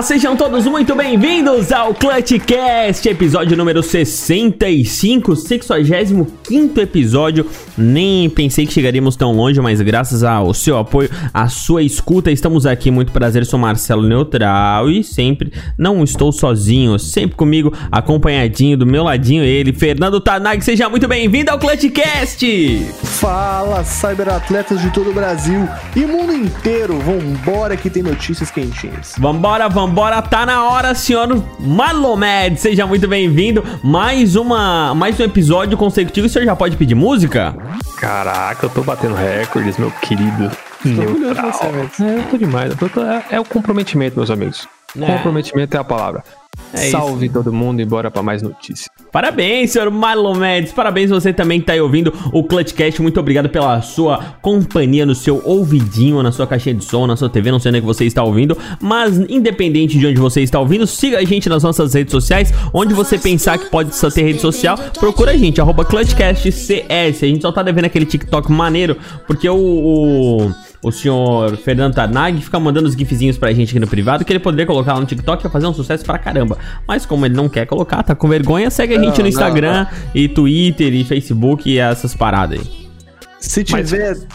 Olá! Sejam todos muito bem-vindos ao Clutchcast, episódio número 65, 65 episódio. Nem pensei que chegaríamos tão longe, mas graças ao seu apoio, à sua escuta, estamos aqui. Muito prazer, sou Marcelo Neutral e sempre não estou sozinho, sempre comigo, acompanhadinho do meu ladinho, ele, Fernando Tanag. Seja muito bem-vindo ao Clutchcast! Fala, cyberatletas de todo o Brasil e mundo inteiro, vambora que tem notícias quentinhas. Vambora, vambora, tá na hora, senhor Malomed. Seja muito bem-vindo. Mais uma, mais um episódio consecutivo. O senhor já pode pedir música? Caraca, eu tô batendo recordes, meu querido. Neutral. Você, é, eu tô demais. Eu tô, é, é, o comprometimento, meus amigos. É. Comprometimento é a palavra. É Salve isso. todo mundo e bora pra mais notícias. Parabéns, senhor Marlon Mendes. Parabéns você também que tá aí ouvindo o Clutchcast. Muito obrigado pela sua companhia no seu ouvidinho, na sua caixinha de som, na sua TV, não sei onde é que você está ouvindo. Mas independente de onde você está ouvindo, siga a gente nas nossas redes sociais. Onde você pensar que pode só ter rede social, procura a gente, arroba ClutchCastCS. A gente só tá devendo aquele TikTok maneiro, porque o... o o senhor Fernando Tarnag fica mandando os gifzinhos pra gente aqui no privado que ele poderia colocar lá no TikTok e fazer um sucesso pra caramba. Mas como ele não quer colocar, tá com vergonha, segue a gente não, no Instagram não, não. e Twitter e Facebook e essas paradas aí. Se tiver Mas...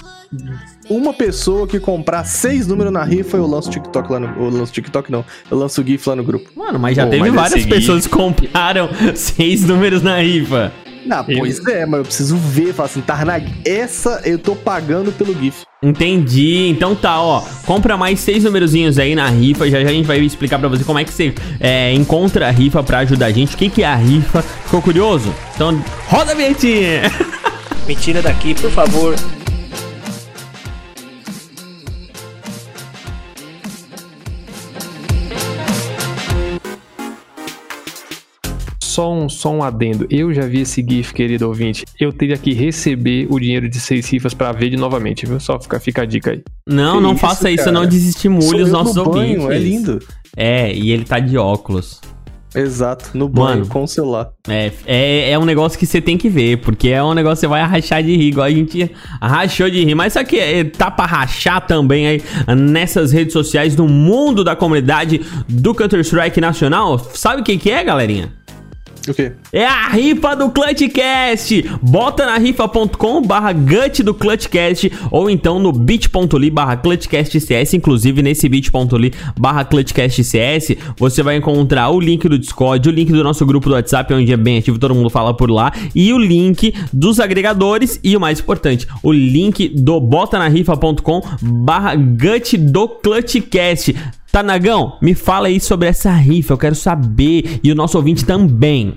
uma pessoa que comprar seis números na rifa, eu lanço TikTok lá no. Eu lanço TikTok não, eu lanço o GIF lá no grupo. Mano, mas já Pô, teve mas várias pessoas que compraram seis números na rifa. Não, pois é, mas eu preciso ver, falar assim, Tarnag, essa eu tô pagando pelo GIF. Entendi. Então tá, ó. Compra mais seis numerozinhos aí na rifa. Já já a gente vai explicar pra você como é que você é, encontra a rifa pra ajudar a gente. O que, que é a rifa? Ficou curioso? Então roda a vinhetinha! Me tira daqui, por favor. Só um, só um adendo. Eu já vi esse GIF, querido ouvinte. Eu teria que receber o dinheiro de seis cifras para ver de novamente, viu? Só fica, fica a dica aí. Não, que não isso, faça isso, não desestimule os nossos ouvintes. Banho, é lindo. É, e ele tá de óculos. Exato, no banho, Mano, com o celular. É, é, é um negócio que você tem que ver, porque é um negócio que você vai rachar de rir, igual a gente rachou de rir. Mas isso aqui é, tá pra rachar também aí nessas redes sociais, no mundo da comunidade do Counter-Strike Nacional. Sabe o que, que é, galerinha? O quê? É a rifa do Clutchcast. Bota na rifa.com barra gut do Clutchcast ou então no bit.ly barra clutchcastcs. Inclusive nesse bit.ly barra clutchcastcs você vai encontrar o link do Discord, o link do nosso grupo do WhatsApp, onde é bem ativo, todo mundo fala por lá, e o link dos agregadores e o mais importante, o link do bota na rifa.com barra gut do Clutchcast. Tanagão, me fala aí sobre essa rifa, eu quero saber e o nosso ouvinte também.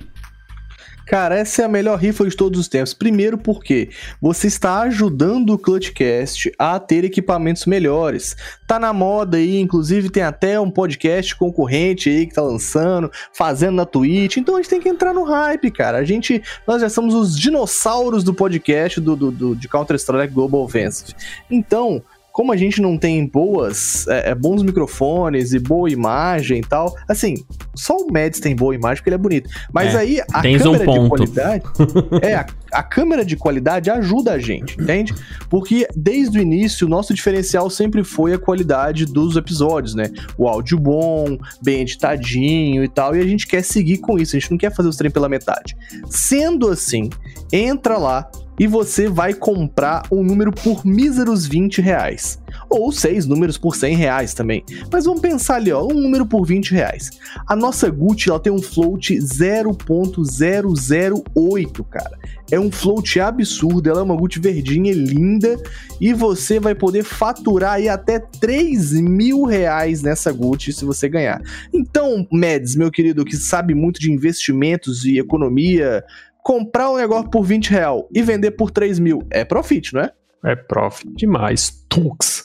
Cara, essa é a melhor rifa de todos os tempos. Primeiro porque você está ajudando o Clutchcast a ter equipamentos melhores. Tá na moda aí, inclusive tem até um podcast concorrente aí que tá lançando, fazendo na Twitch. Então a gente tem que entrar no hype, cara. A gente, nós já somos os dinossauros do podcast do, do, do de Counter-Strike Global Offensive. Então, como a gente não tem boas, é, é, bons microfones e boa imagem e tal, assim, só o Mads tem boa imagem porque ele é bonito. Mas é, aí a câmera um de qualidade. é, a, a, câmera de qualidade ajuda a gente, entende? Porque desde o início, o nosso diferencial sempre foi a qualidade dos episódios, né? O áudio bom, bem editadinho e tal, e a gente quer seguir com isso, a gente não quer fazer os trem pela metade. Sendo assim, entra lá e você vai comprar um número por míseros 20 reais. Ou seis números por 100 reais também. Mas vamos pensar ali, ó, um número por 20 reais. A nossa Gucci ela tem um float 0.008, cara. É um float absurdo, ela é uma Gucci verdinha linda e você vai poder faturar aí até 3 mil reais nessa Gucci se você ganhar. Então, Mads, meu querido, que sabe muito de investimentos e economia, comprar um negócio por 20 real e vender por 3 mil é profit, não é? É profit demais. Stonks.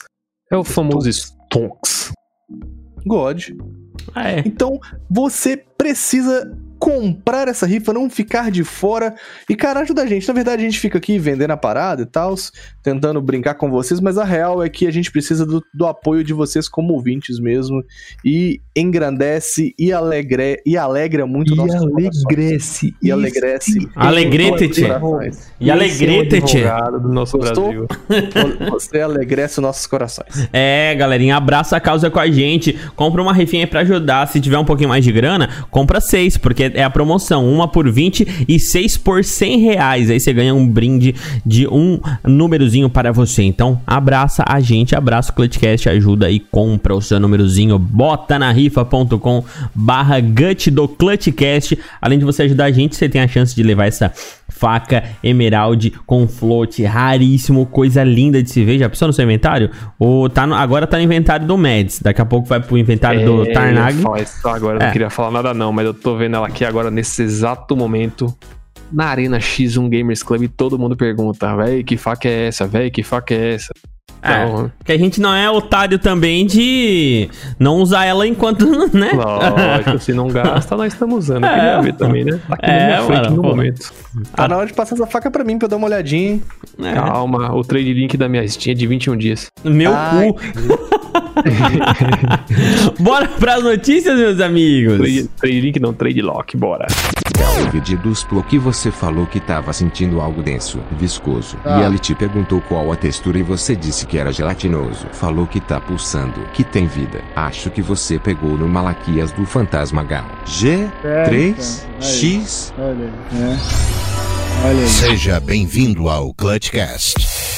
É o famoso Stonks. God. Ah, é. Então, você precisa comprar essa rifa, não ficar de fora. E, cara, ajuda a gente. Na verdade, a gente fica aqui vendendo a parada e tal, tentando brincar com vocês, mas a real é que a gente precisa do, do apoio de vocês como ouvintes mesmo. E engrandece e, alegre, e alegra muito E nossos alegrece. E alegrece. Alegrete-te. E alegrete-te. é do nosso Gostou? Brasil. Você alegrece nossos corações. É, galerinha, abraça a causa com a gente. Compra uma rifinha aí pra ajudar. Se tiver um pouquinho mais de grana, compra seis, porque é a promoção. Uma por 20 e seis por 100 reais. Aí você ganha um brinde de um númerozinho para você. Então, abraça a gente, abraça o Clutchcast, ajuda e compra o seu númerozinho. Bota na rifa.com barra gut do Clutchcast. Além de você ajudar a gente, você tem a chance de levar essa faca emerald com float raríssimo, coisa linda de se ver. Já pensou no seu inventário? Ou tá no- agora tá no inventário do Mads. Daqui a pouco vai pro inventário do É, Tarnag. ia falar isso agora, É. não queria falar nada não, mas eu tô vendo ela aqui agora nesse exato momento. Na Arena X1 Gamers Club, e todo mundo pergunta, véi, que faca é essa? Véi, que faca é essa? É, Então, que a gente não é otário também de não usar ela enquanto, né? lógico, se não gasta, nós estamos usando. Eu É, queria ver pô. também, né? Tá aqui É, na minha frente mano, no pô. momento. Tá na hora de passar essa faca pra mim, pra eu dar uma olhadinha. hein? É. Calma, o trade link da minha Steam é de 21 dias. Meu Ai. cu. Bora pras notícias, meus amigos. Trade, trade link não, trade lock, bora. Vídeo duplo que você falou que tava sentindo algo denso, viscoso. Ah. E ele te perguntou qual a textura e você disse que era gelatinoso. Falou que tá pulsando, que tem vida. Acho que você pegou no Malaquias do Fantasma Gal. G, 3, X. Olha aí, né? Olha aí. Seja bem-vindo ao Clutchcast.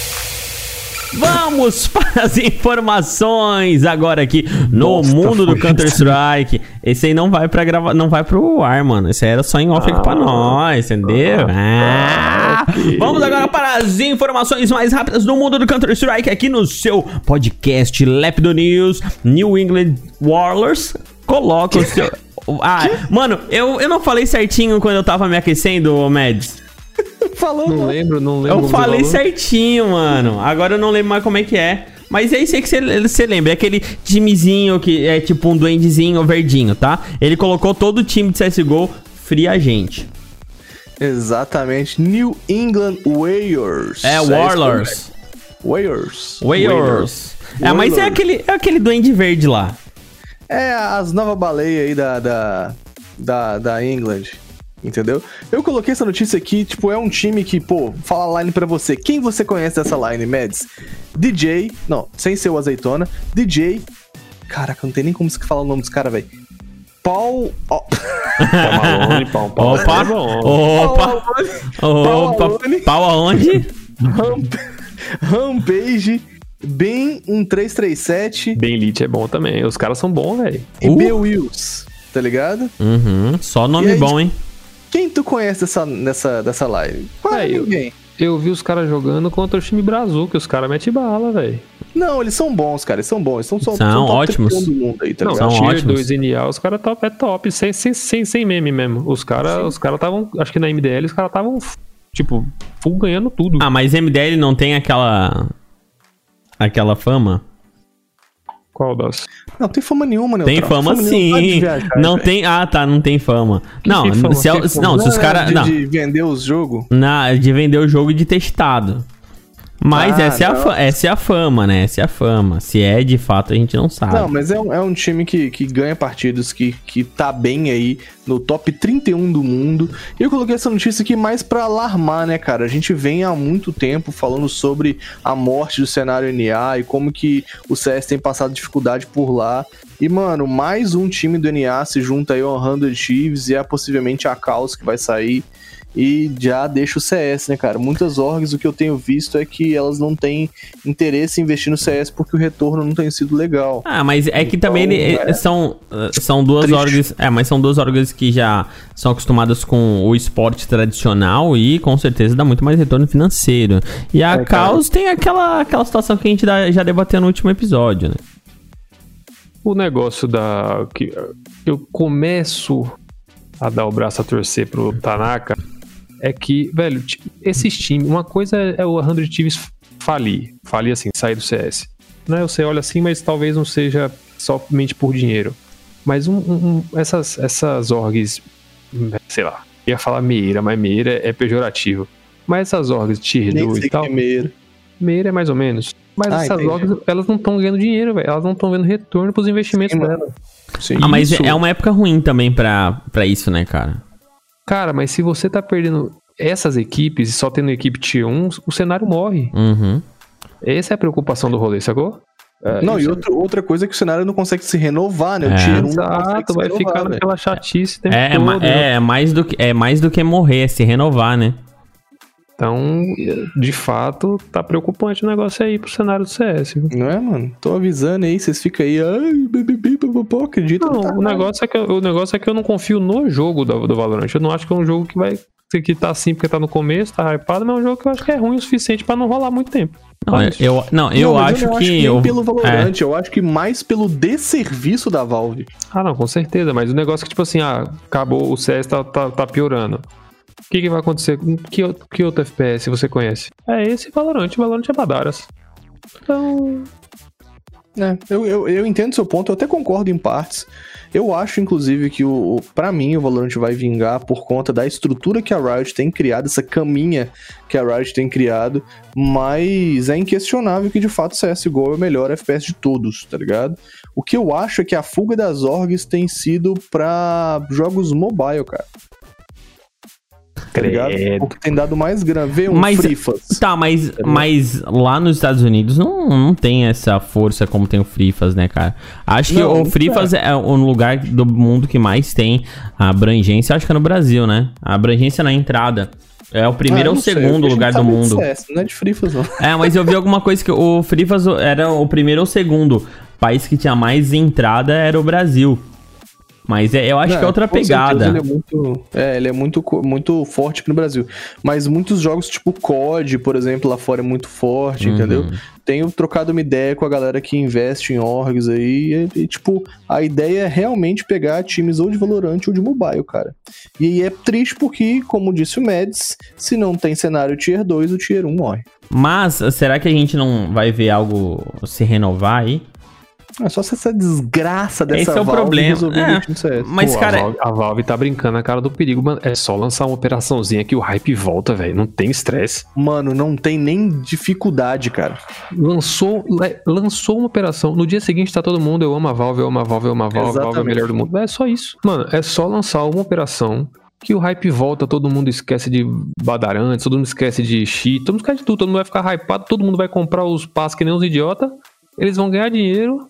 Vamos para as informações agora aqui no Nossa, mundo do Counter Strike. Esse aí não vai para gravar, não vai pro ar, mano. Esse aí era só em off aqui pra nós, entendeu? Ah. Vamos agora para as informações mais rápidas do mundo do Counter Strike aqui no seu podcast Lépido News New England Warriors. Coloca o seu Ah, mano, eu, eu não falei certinho quando eu tava me aquecendo, Mads. Falou, Não lembro, não lembro. Eu falei certinho, mano. Agora eu não lembro mais como é que é. Mas é isso aí que você lembra. É aquele timezinho que é tipo um duendezinho verdinho, tá? Ele colocou todo o time de CSGO free agente. Exatamente. New England Warriors. É, isso Warlords. Warriors. Warriors. É, mas é aquele, é aquele duende verde lá. É as novas baleias aí da, da, da, da England. Entendeu? Eu coloquei essa notícia aqui, tipo, é um time que, pô, fala a line pra você. Quem você conhece dessa line, Mads? DJ, não, sem ser o azeitona. DJ. Caraca, não tem nem como se falar o nome dos caras, velho. Paul. ó, Pau Malone, pau, pau. Opa! Opa! Opa! Pau aonde? Ramp- Rampage. Ben 1337 Bem Elite é bom também. Os caras são bons, velho. e Uh. B Wills. Tá ligado? Uhum, só nome aí, bom, hein? Quem tu conhece dessa, nessa, dessa line? Quase É, eu- ninguém. Eu vi os caras jogando contra o time Brasil, que os caras metem bala, velho. Não, eles são bons, cara. Eles são bons. Eles são, são, São top ótimos. 31 do mundo aí, tá Não, ligado? são Tier ótimos. 2 NA, os caras top, é top, sem, sem, sem, sem meme mesmo. Os caras os cara estavam, acho que na MDL, os caras estavam, tipo, full ganhando tudo. Ah, mas MDL não tem aquela. aquela fama? Qual das? Não, tem fama nenhuma, né? Tem fama sim. Não tem. Ah, tá, não tem fama. Não, que fama? se, é- fama? não, se os caras. é De, Não, de vender os jogos. na, de vender o jogo e de testado. Mas Ah, essa, é a não. essa é a fama, né? Essa é a fama. Se é de fato, a gente não sabe. Não, mas é um, é um time que, que ganha partidas, que, que tá bem aí no top 31 do mundo. E eu coloquei essa notícia aqui mais pra alarmar, né, cara? A gente vem há muito tempo falando sobre a morte do cenário NA e como que o CS tem passado dificuldade por lá. E, mano, mais um time do NA se junta aí ao 100 Chiefs e é possivelmente a Caos que vai sair. E já deixa o CS, né, cara? Muitas orgs, o que eu tenho visto é que elas não têm interesse em investir no CS porque o retorno não tem sido legal. Ah, mas é que Então, também ele- é. são, uh, são duas Triste. órgãos. É, mas são duas órgãos que já são acostumadas com o esporte tradicional e com certeza dá muito mais retorno financeiro. E a É. Caos tem aquela, aquela situação que a gente já debateu no último episódio, né? O negócio da. que eu começo a dar o braço a torcer pro Tanaka é que, velho, esses times. Uma coisa é o 100 Thieves falir. Falir assim, sair do CS. Né? Você olha assim, mas talvez não seja somente por dinheiro. Mas um- um- essas, essas orgs sei lá, ia falar meira, mas meira é pejorativo. Mas essas orgs tier Nem 2 sei e tal, é meio. meira é mais ou menos. Mas Ah, essas entendi. orgs, elas não estão ganhando dinheiro, velho. Elas não estão vendo retorno pros investimentos Sim, dela. Sim. Ah, mas Isso. é uma época ruim também pra, pra isso, né, cara? Cara, mas se você tá perdendo essas equipes e só tendo equipe tier 1, o cenário morre. Uhum. Essa é a preocupação do rolê, sacou? É, Não, e isso- outra, outra coisa é que o cenário não consegue se renovar, né? O É. Tier 1 não consegue Exato, vai renovar, naquela chatice É, é, ma- todo. né? é, mais do que, é mais do que morrer, é se renovar, né? Então, de fato, tá preocupante o negócio aí pro cenário do CS. viu? Não é, mano? Tô avisando aí, vocês ficam aí, ai, bibibi, bababó, acredita? Não, tá o negócio, é que, eu- o negócio é que eu não confio no jogo do, do Valorant. Eu não acho que é um jogo que vai. Que tá assim porque tá no começo, tá hypado, mas é um jogo que eu acho que é ruim o suficiente pra não rolar muito tempo. Não, eu, isso. eu- não, eu Não, acho não que. nem eu- pelo é. Valorant, eu acho que mais pelo desserviço da Valve. Ah, não, com certeza, mas o negócio é que, tipo assim, ah, acabou, o CS tá, tá, tá piorando. O que, que vai acontecer? Que, outro- que outro FPS você conhece? É esse Valorant. Valorant é Badaras. Então. É, eu, eu, eu entendo seu ponto, eu até concordo em partes. Eu acho, inclusive, que o, o para mim o Valorant vai vingar por conta da estrutura que a Riot tem criado, essa caminha que a Riot tem criado, mas é inquestionável que de fato CSGO é o melhor FPS de todos, tá ligado? O que eu acho é que a fuga das orgs tem sido pra jogos mobile, cara. Ligado? O que tem dado mais grana. Vê um Mas- Frifas. Tá, mas, mas lá nos Estados Unidos não, não tem essa força como tem o Frifas, né, cara? Acho que Não, o não Frifas é. o lugar do mundo que mais tem abrangência, acho que é no Brasil, né? A abrangência na entrada. É o primeiro Ah, ou sei, segundo lugar do de mundo. CS, não é de Frifas, não. É, mas eu vi alguma coisa que o Frifas era o primeiro ou segundo. país que tinha mais entrada era o Brasil. Mas é- eu acho que é outra certeza pegada. Ele é muito, é, ele é muito, muito forte aqui no Brasil. Mas muitos jogos, tipo COD, por exemplo, lá fora é muito forte, Uhum. entendeu? Tenho trocado uma ideia com a galera que investe em orgs aí. E, e, tipo, a ideia é realmente pegar times ou de Valorant ou de mobile, cara. E aí é triste porque, como disse o Mads, se não tem cenário Tier 2, o Tier 1 morre. Mas será que a gente não vai ver algo se renovar aí? É só se essa desgraça dessa Esse é o Valve problema. É. Mas, Pô, cara, a, Valve, a Valve tá brincando na cara do perigo, mano. É só lançar uma operaçãozinha que o hype volta, velho. Não tem estresse. Mano, não tem nem dificuldade, cara. Lançou, le- lançou uma operação. No dia seguinte tá todo mundo, eu amo a Valve, eu amo a Valve, eu amo a Valve, a Valve é o Exatamente. melhor do mundo. É só isso. Mano, é só lançar uma operação que o hype volta, todo mundo esquece de badarantes, todo mundo esquece de cheat, todo mundo esquece de tudo, todo mundo vai ficar hypado, todo mundo vai comprar os passos que nem uns idiota, eles vão ganhar dinheiro.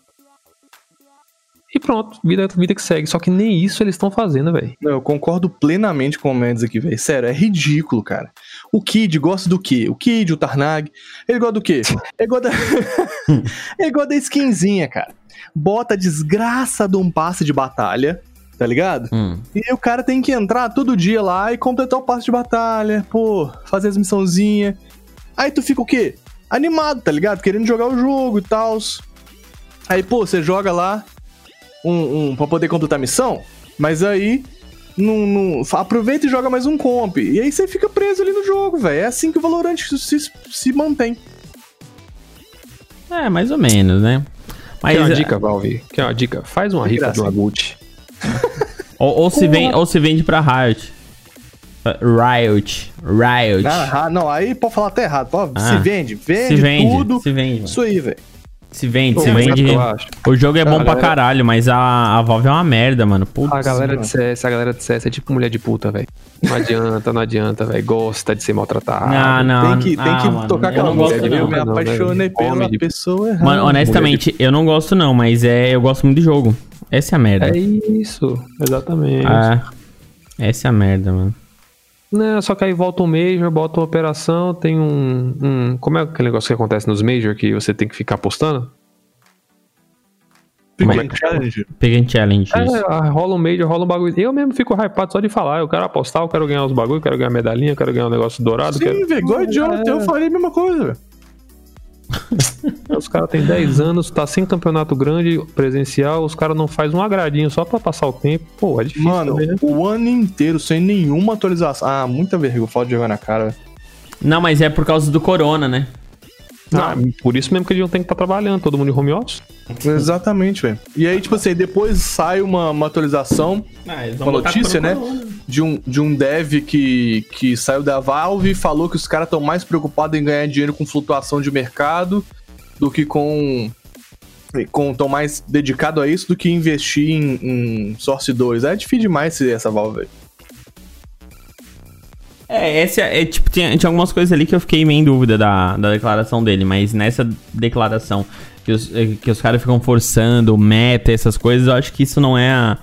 E pronto, vida, vida que segue. Só que nem isso eles estão fazendo, velho. Eu concordo plenamente com o Mendes aqui, velho. Sério, é ridículo, cara. O Kid gosta do quê? O Kid, o Tarnag. Ele gosta do quê? Ele gosta da... ele gosta da skinzinha, cara. Bota a desgraça de um passe de batalha, tá ligado? Hum. E aí o cara tem que entrar todo dia lá e completar o passe de batalha, pô, fazer as missãozinhas. Aí tu fica o quê? Animado, tá ligado? Querendo jogar o jogo e tal. Aí, pô, você joga lá um, um pra poder completar a missão, mas aí não, aproveita e joga mais um comp. E aí você fica preso ali no jogo, velho. É assim que o Valorant se, se mantém. É, mais ou menos, né? Mas, Quer uma é, dica, Valve? Quer uma dica? Faz uma rifa de uma Gucci. ou, ou se vende, ou se vende pra Riot. Uh, Riot. Riot. Ah, não, aí pode falar até errado. Pô, Ah. se vende, vende, se vende. tudo. Se vende, mano. Isso aí, velho. Se vende, Pô, se vende. que eu acho? O jogo é bom A pra galera- caralho, mas a, a Valve é uma merda, mano. Putz, A galera mano. de CS, a galera de CS é tipo mulher de puta, velho. Não adianta, não adianta, velho. Gosta de ser maltratada. Não, não. tem que, tem ah, que mano, tocar aquela não música. não. Eu me não, apaixonei pela Homem de- pessoa errada. Mano, honestamente, eu não gosto não, mas é, eu gosto muito de jogo. Essa é a merda. É isso, exatamente. Ah, essa é a merda, mano. Não, só que aí volta um Major, bota uma operação, tem um, um- Como é aquele negócio que acontece nos Major que você tem que ficar apostando? Como é que challenge. Peguei challenge. É, ah, rola um Major, rola um bagulho. Eu mesmo fico hypado só de falar. Eu quero apostar, eu quero ganhar os bagulhos, eu quero ganhar medalhinha, eu quero ganhar um negócio dourado. Sim, quero... velho, igual idiota. Eu falei a mesma coisa, velho. Os caras têm 10 anos, tá sem campeonato grande, presencial, os caras não fazem um agradinho só pra passar o tempo. Pô, é difícil Mano, também, né? o ano inteiro sem nenhuma atualização. Ah, muita vergonha. Falta de jogar na cara, velho. Não, mas é por causa do corona, né? Ah, por isso mesmo que eles não tem que estar trabalhando, todo mundo em home office. Exatamente, velho. E aí, tipo assim, depois sai uma, uma atualização, Ah, uma notícia, né? de um, de um dev que, que saiu da Valve e falou que os caras estão mais preocupados em ganhar dinheiro com flutuação de mercado do que com. Estão mais dedicados a isso do que investir em, em Source 2. É difícil demais essa Valve. É, esse é, é, tipo, tinha, tinha algumas coisas ali que eu fiquei meio em dúvida da, da declaração dele, mas nessa declaração que os, que os caras ficam forçando, meta, essas coisas, eu acho que isso não é a,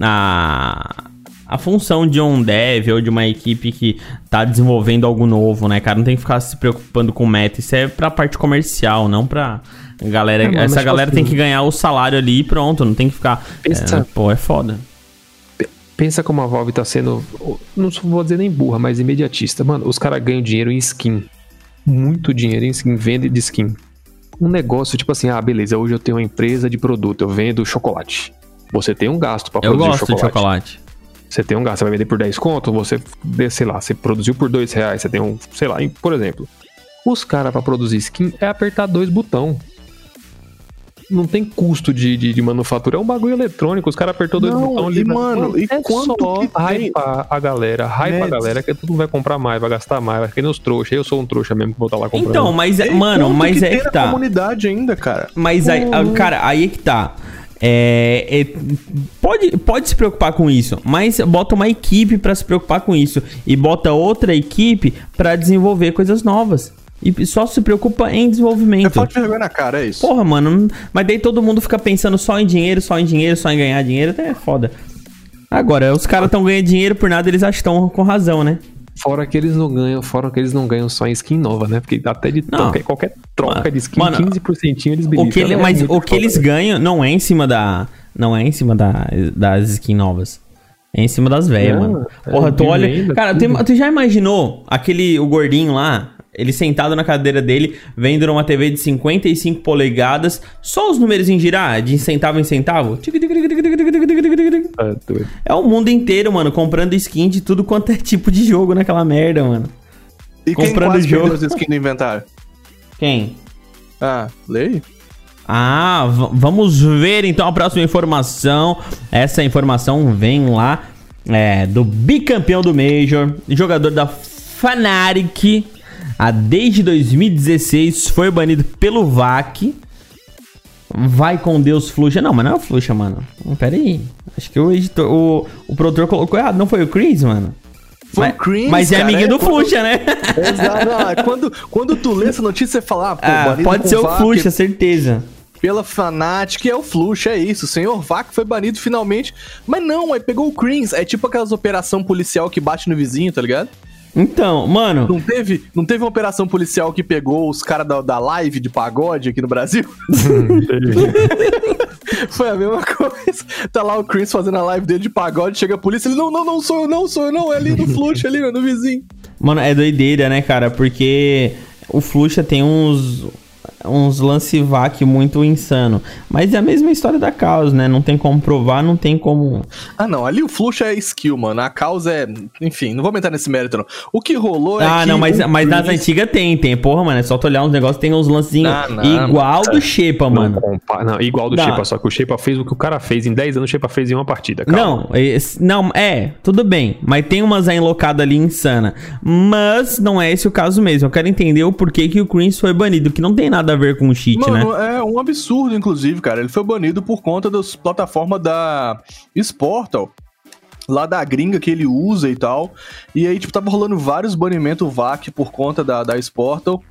a, a função de um dev ou de uma equipe que tá desenvolvendo algo novo, né, cara? Não tem que ficar se preocupando com meta, isso é pra parte comercial, não pra galera. É, mano, essa mas, galera tipo tem assim, que ganhar o salário ali e pronto, não tem que ficar. Pensa- é, pô, é foda. Pensa como a Valve tá sendo, não vou dizer nem burra, mas imediatista. Mano, os caras ganham dinheiro em skin. Muito dinheiro em skin, venda de skin. Um negócio tipo assim, ah, beleza, hoje eu tenho uma empresa de produto, eu vendo chocolate. Você tem um gasto pra Eu produzir gosto de chocolate. Você tem um gasto, você vai vender por 10 conto, você, sei lá, você produziu por 2 reais, você tem um, sei lá, por exemplo. Os caras pra produzir skin é apertar dois botão. Não tem custo de, de, de manufatura, é um bagulho eletrônico. Os caras apertou dois Não, botões e, ali. mano, e é quanto só que hypar a galera, hype a galera, que todo mundo vai comprar mais, vai gastar mais, vai ficar nos trouxas. Eu sou um trouxa mesmo que vou estar lá comprando. Então, mas, é- E mano, mas que é que tá. comunidade ainda, cara. Mas aí, ah, cara, aí é que tá. É, é, pode, pode se preocupar com isso, mas bota uma equipe pra se preocupar com isso e bota outra equipe pra desenvolver coisas novas. E só se preocupa em É desenvolvimento. falta de vergonha na cara, é isso. Porra, mano, mas daí todo mundo fica pensando só em dinheiro, só em dinheiro, só em ganhar dinheiro, até é foda. Agora, os caras tão ganhando dinheiro por nada, eles acham que estão com razão, né? Fora que eles não ganham, fora que eles não ganham só em skin nova, né? Porque até de Não. troca, qualquer troca de skin, Mano, 15% eles O beliscam. que ele- É mas o que eles ganham não é em cima da. Não é em cima da, das skins novas. É em cima das velhas, mano. é Porra, tu olha. cara, tu, tu já imaginou aquele. O gordinho lá? Ele sentado na cadeira dele, vendo numa TV de 55 polegadas, só os números em girar, de centavo em centavo. É, o mundo inteiro, mano, comprando skin de tudo quanto é tipo de jogo naquela merda, mano. E quem comprando quase jogo. as skins no inventário? Quem? Ah, leio? Ah, vamos ver então a próxima informação. Essa informação vem lá é, do bicampeão do Major, jogador da Fnatic. Ah, desde 2016 foi banido pelo VAC. Vai com Deus, Fluxa. Não, mas não é o Fluxa, mano. Hum, Pera aí. Acho que o editor, o, o produtor colocou errado. Não foi o Chris, mano? Foi mas, o Chris, Mas é amiguinho é do Fluxa, né? Exato. Ah, quando, quando tu lê essa notícia, você fala, ah, pô, Ah, pode ser o VAC Fluxa, certeza. Pela Fnatic, é o Fluxa, é isso. O senhor Vac foi banido finalmente. Mas não, aí pegou o Creams. É tipo aquelas operação policial que bate no vizinho, tá ligado? Então, mano. Não teve, não teve uma operação policial que pegou os caras da, da live de pagode aqui no Brasil? Foi a mesma coisa. Tá lá o Chris fazendo a live dele de pagode, chega a polícia, ele, não, não, não sou eu, não sou eu, não, é ali no fluxo, ali, no vizinho. Mano, é doideira, né, cara? Porque o Fluxa tem uns uns lance vac muito insano. Mas é a mesma história da Caos, né? Não tem como provar, não tem como. Ah, não, ali o fluxo é skill, mano. A causa é. Enfim, não vou entrar nesse mérito, não. O que rolou é. ah, que não, mas, o mas nas antigas tem, tem. Porra, mano, é só tu olhar uns negócios, tem uns lancinhos Ah, não, igual do Shepa, mano. Não, compa- não, igual do. Shepa, só que o Shepa fez o que o cara fez em 10 anos, o Shepa fez em uma partida. calma. Não, esse- não, é, tudo bem. Mas tem umas aí enlocadas ali insana. Mas não é esse o caso mesmo. Eu quero entender o porquê que o Chris foi banido, que não tem nada a ver com o cheat, né? Mano, é um absurdo, inclusive, cara. Ele foi banido por conta das plataformas da Sportal. Lá da gringa que ele usa e tal. E aí, tipo, tava rolando vários banimentos VAC por conta da, da Sportal.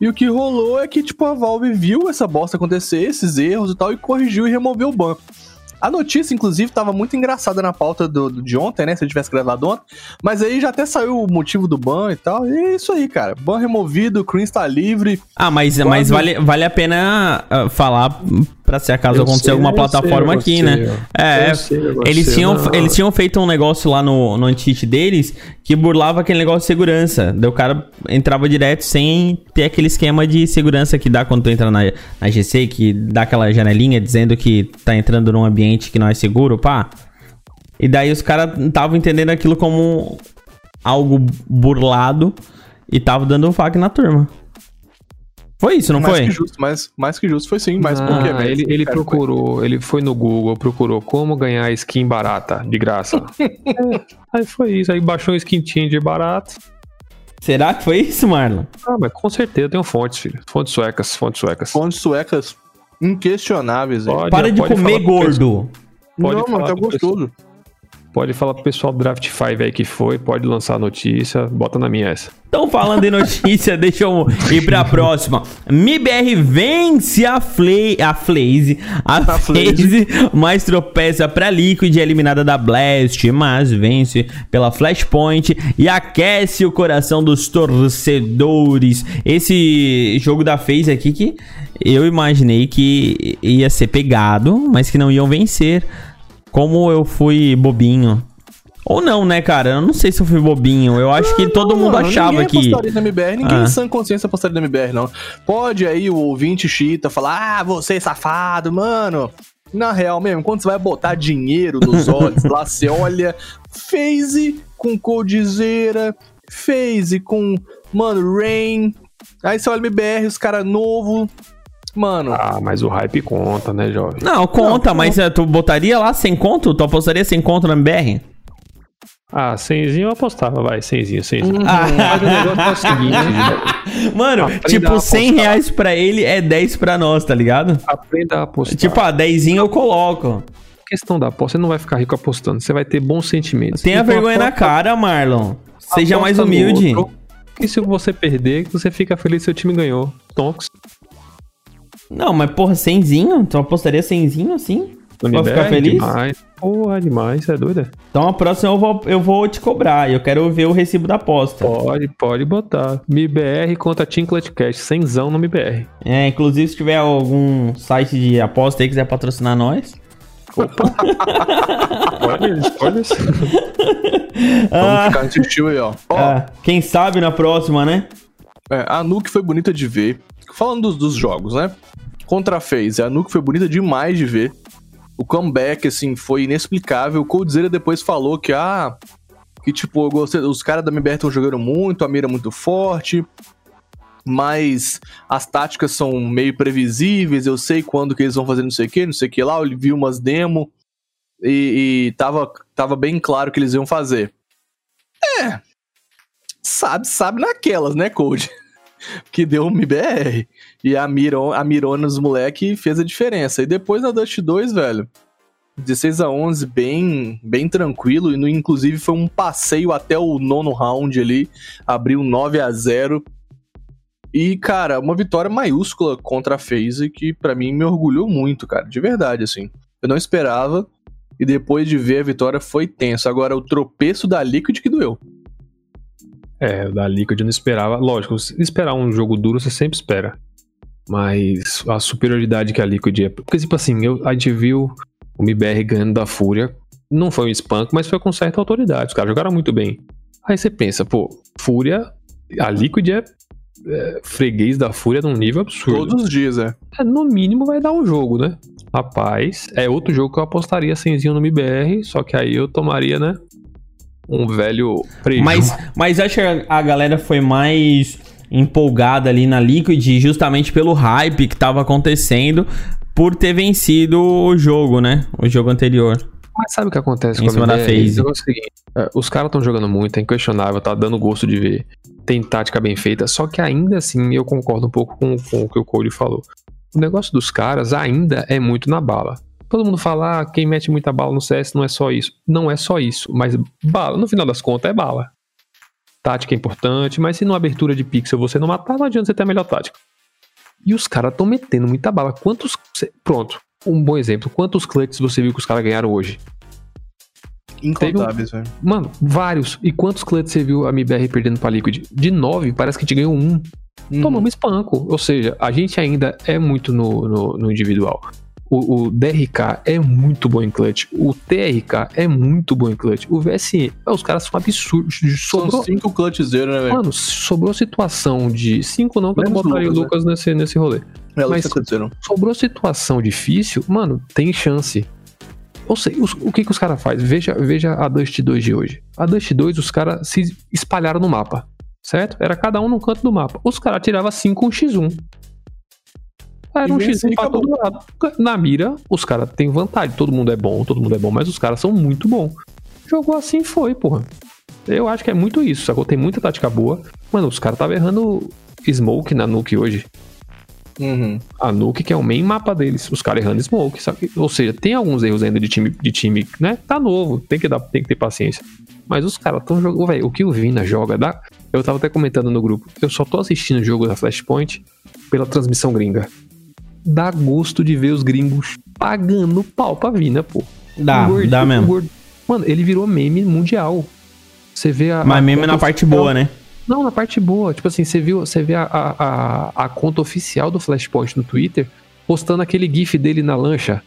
E o que rolou é que, tipo, a Valve viu essa bosta acontecer, esses erros e tal, e corrigiu e removeu o ban. A notícia, inclusive, tava muito engraçada na pauta do, do- de ontem, né? Se eu tivesse gravado ontem. Mas aí já até saiu o motivo do ban e tal. E é isso aí, cara. Ban removido, o Cream está livre. Ah, mas, mas vale, vale a pena ah, falar pra se acaso Eu acontecer sei, alguma plataforma sei, aqui, né? É, eles, tinham, não. eles tinham feito um negócio lá no, no anti-cheat deles que burlava aquele negócio de segurança. Daí o cara entrava direto sem ter aquele esquema de segurança que dá quando tu entra na, na GC, que dá aquela janelinha dizendo que tá entrando num ambiente que não é seguro, pá. E daí os caras estavam entendendo aquilo como algo burlado e tava dando um fac na turma. Foi isso, não mais foi? que justo, mais, mais que justo foi sim, mas Ah, por que velho? ele, ele procurou, ele foi no Google, procurou como ganhar skin barata, de graça. É, aí foi isso, aí baixou um skin de barato. Será que foi isso, Marlon? Ah, mas com certeza tem fontes, filho. Fontes suecas, fontes suecas. Fontes suecas inquestionáveis. Pode- Para de comer gordo. pode Não, falar mas tá pessoal. Pode falar pro pessoal do Draft 5 aí que foi, pode lançar a notícia, bota na minha essa. Então, falando em notícia, deixa eu ir pra próxima. MIBR vence a, Fla a Flaze. A, A Flaze, mas tropeça pra Liquid, eliminada da Blast, mas vence pela Flashpoint e aquece o coração dos torcedores. Esse jogo da FaZe aqui que eu imaginei que ia ser pegado, mas que não iam vencer. Como eu fui bobinho. Ou não, né, cara? Eu não sei se eu fui bobinho. Eu acho que todo mundo Mano, achava ninguém que. apostaria na MBR, ninguém Ah. em sã consciência apostaria na MBR, não. Pode aí o ouvinte chita falar, ah, você é safado, mano. Na real mesmo, quando você vai botar dinheiro nos olhos, lá você olha FaZe com Coldzera, FaZe com, mano, Rain. Aí você olha MBR, os caras novo. Mano, Ah, mas o hype conta, né, jovem? Não, conta, mas eh, tu botaria lá sem conto? Tu apostaria sem conto na MBR? Ah, 100 eu apostava, vai, 100, 100. Ah. Mas o negócio é o seguinte, velho, Mano, Aprenda tipo, a 100 apostar. reais pra ele é 10 pra nós, tá ligado? aprenda a apostar. Tipo, ah, 10 eu coloco. a questão da aposta, você não vai ficar rico apostando, você vai ter bons sentimentos. Tenha Então, vergonha na aposta- cara, Marlon. Seja mais humilde. outro, E se você perder, você fica feliz que seu time ganhou. Tonks, Não, mas porra, 100 Tu apostaria 100 assim? Pra ficar MBR, feliz? Demais. Porra, demais, você é doida? Então a próxima eu vou, eu vou te cobrar. Eu quero ver o recibo da aposta. Pode, pode botar. MIBR contra Clutch Cash, 100 no MIBR. É, inclusive, se tiver algum site de aposta aí que quiser patrocinar nós. Olha, spoilers. vamos ficar nesse estilo aí, ó. Ó, Ah, quem sabe na próxima, né? É, a Nuke foi bonita de ver. Falando dos, dos jogos, né? Contra a FaZe, a Nuke foi bonita demais de ver. O comeback, assim, foi inexplicável. O Coldzera depois falou que, ah, que tipo, gostei, os caras da MBR estão jogando muito, a mira é muito forte, mas as táticas são meio previsíveis, eu sei quando que eles vão fazer não sei o que, não sei o que lá, eu vi umas demo e, e tava, tava bem claro que eles iam fazer. É, sabe, sabe naquelas, né, Cold? que deu um MBR. E a, Miron, a Mirona dos moleque fez a diferença. E depois na Dust 2, velho, 16 a 11 bem, bem tranquilo. E no, inclusive foi um passeio até o nono round ali. Abriu 9 a 0 E, cara, uma vitória maiúscula contra a FaZe que pra mim me orgulhou muito, cara. De verdade, assim. Eu não esperava. E depois de ver a vitória foi tenso. Agora, o tropeço da Liquid que doeu. É, da Liquid eu não esperava. Lógico, esperar um jogo duro, você sempre espera. Mas a superioridade que a Liquid é. Porque, tipo assim, eu, a gente viu o MIBR ganhando da Fúria. Não foi um espanco, mas foi com certa autoridade. Os caras jogaram muito bem. Aí você pensa, pô, Fúria. A Liquid é, é freguês da Fúria num nível absurdo. Todos os dias, é. É, no mínimo vai dar um jogo, né? Rapaz, é outro jogo que eu apostaria semzinho no MIBR, só que aí eu tomaria, né? Um velho prejuízo. Mas, mas acho que a galera foi mais empolgada ali na Liquid justamente pelo hype que tava acontecendo por ter vencido o jogo, né? O jogo anterior. Mas sabe o que acontece Em com a da. O negócio é o seguinte, é, os caras estão jogando muito, é inquestionável, tá dando gosto de ver. Tem tática bem feita, só que ainda assim eu concordo um pouco com, com o que o Cody falou. O negócio dos caras ainda é muito na bala. Todo mundo fala, ah, quem mete muita bala no CS não é só isso. Não é só isso, mas bala, no final das contas, é bala. Tática é importante, mas se numa abertura de pixel você não matar, não adianta você ter a melhor tática. E os caras estão metendo muita bala. Quantos. Pronto, um bom exemplo. Quantos clutches você viu que os caras ganharam hoje? Incontáveis, velho. Mano, vários. E quantos clutches você viu a MBR perdendo pra Liquid? De nove, parece que te ganhou um. Uhum. Tomamos espanco. Ou seja, a gente ainda é muito no, no, no individual. O, o DRK é muito bom em clutch. O TRK é muito bom em clutch. O VSN, os caras são absurdos. São Sobrou, cinco clutches zero, né, velho? mano, sobrou situação de. Cinco não, que eu não botaria o Lucas, Lucas nesse, nesse rolê. É, mas- zero. Sobrou situação difícil, mano, tem chance. Ou seja, os- o que, que os caras fazem? Veja, veja a Dust 2 de hoje. A Dust 2, os caras se espalharam no mapa, certo? Era cada um num canto do mapa. Os caras tiravam 5 um x1. Era um X assim, pra todo lado. Na mira, os caras têm vantagem. Todo mundo é bom, todo mundo é bom, mas os caras são muito bons. Jogou assim foi, porra. Eu acho que é muito isso, sacou? Tem muita tática boa. Mano, os caras estavam errando Smoke na Nuke hoje. Uhum. A Nuke, que é o main mapa deles. Os caras errando Smoke, sabe? Ou seja, tem alguns erros ainda de time, de time, né? Tá novo, tem que, dar, tem que ter paciência. Mas os caras tão jogando, velho. O que o Vina joga, dá. Eu tava até comentando no grupo. Eu só tô assistindo o jogo da Flashpoint pela transmissão gringa. Dá gosto de ver os gringos pagando pau pra Vina, pô. Dá, O gordinho- dá mesmo. gordo- Mano, ele virou meme mundial. Você vê a. Mas a conta na parte oficial- boa, né? Não, na parte boa. Tipo assim, você viu, você vê a, a, a, a conta oficial do Flashpoint no Twitter postando aquele GIF dele na lancha.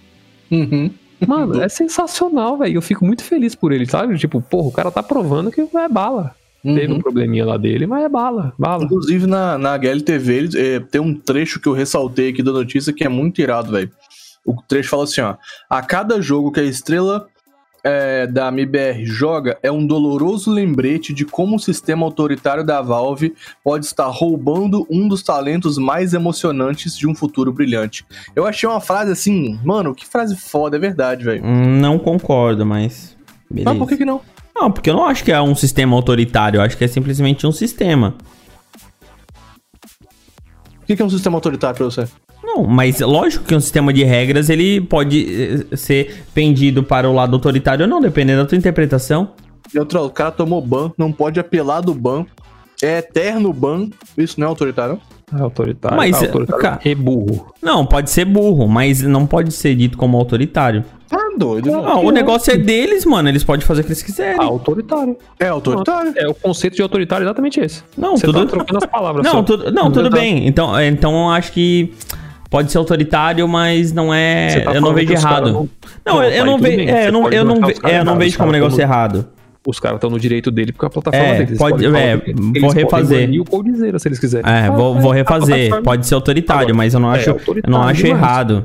Uhum. Mano, é sensacional, velho. Eu fico muito feliz por ele, sabe? Tipo, porra, o cara tá provando que é bala. Teve um Uhum. probleminha lá dele, mas é bala, bala. Inclusive na, na HLTV eles, é, tem um trecho que eu ressaltei aqui da notícia que é muito irado, velho. O trecho fala assim, ó. A cada jogo que a estrela é, da MBR joga é um doloroso lembrete de como o sistema autoritário da Valve pode estar roubando um dos talentos mais emocionantes de um futuro brilhante. Eu achei uma frase assim, mano, que frase foda, é verdade, velho. Hum, Não concordo, mas. Beleza. Mas por que que não? Não, porque eu não acho que é um sistema autoritário, eu acho que é simplesmente um sistema. O que é um sistema autoritário pra você? Não, mas lógico que um sistema de regras ele pode eh, ser pendido para o lado autoritário ou não, dependendo da tua interpretação. E outra, o cara tomou ban, não pode apelar do ban. É eterno ban. Isso não é autoritário? É autoritário, Mas, é autoritário cara- e burro. Não, pode ser burro, mas não pode ser dito como autoritário. Tá doido. Não, o negócio é deles, mano. Eles podem fazer o que eles quiserem. Autoritário. É autoritário. É o conceito de autoritário é exatamente esse. Não, Você tudo. tá trocando as palavras. Não, só. tudo, não, tudo tá- bem. Então, é, então eu acho que pode ser autoritário, mas não é. tá eu não vejo errado. não- Não, Não, eu, eu aí não vejo. É, eu não, eu não, ve- é, eu não vejo como negócio errado. Os caras estão no direito dele porque a plataforma É, deles. Eles pode- é, vou podem refazer. o Coldzera se eles quiserem. É, vou, Ah, vou a refazer. plataforma- Pode ser autoritário, Agora, mas eu não é, acho, eu não acho errado.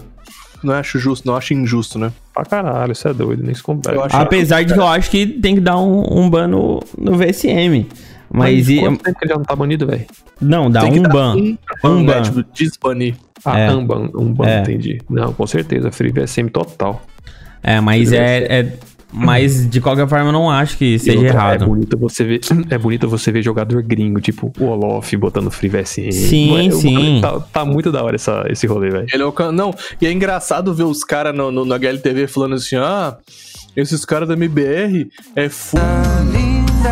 Não acho justo, não acho injusto, né? Pra caralho, isso é doido, nem se compara. Apesar de que eu acho que tem que dar um, um ban no, no VSM. Mas, e- quanto tempo que ele já não tá banido, velho? não, dá um ban. Um, Um né? ban. Tipo, desbanir. Ah, É. um ban, um ban, É. entendi. Não, com certeza, Free VSM total. É, mas é, é. Mas de qualquer forma eu não acho que seja outra, errado. É bonito você ver, é bonito você ver jogador gringo, tipo o Olof botando Free VSM. Sim, Mano, sim. Tá, tá muito da hora essa, esse rolê, velho. Ele é. Não, e é engraçado ver os caras no, no, no HLTV falando assim: ah, esses caras da MBR é full.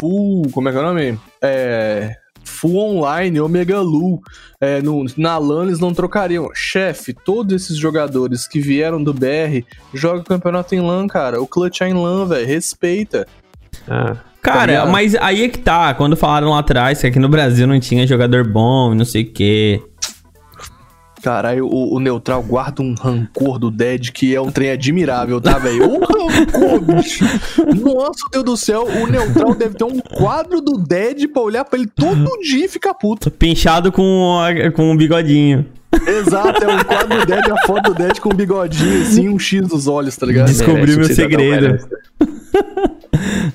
Full. Como é que é o nome? É. Full online, Omega Lu. É, no, na LAN eles não trocariam. Chefe, todos esses jogadores que vieram do BR jogam campeonato em LAN, cara. O Clutch é em LAN, velho. Respeita. Ah, Cara, ligado? mas aí é que tá. Quando falaram lá atrás que aqui no Brasil não tinha jogador bom, não sei o quê. Caralho, o, Neutral guarda um rancor do Dead que é um trem admirável, tá, velho? Um rancor, bicho. Nossa, Deus do céu, o Neutral deve ter um quadro do Dead pra olhar pra ele todo dia e ficar puto. Pinchado com, com um bigodinho. Exato, é um quadro do Dead, a foto do Dead com um bigodinho assim, um X nos olhos, tá ligado? Descobri merece, meu segredo.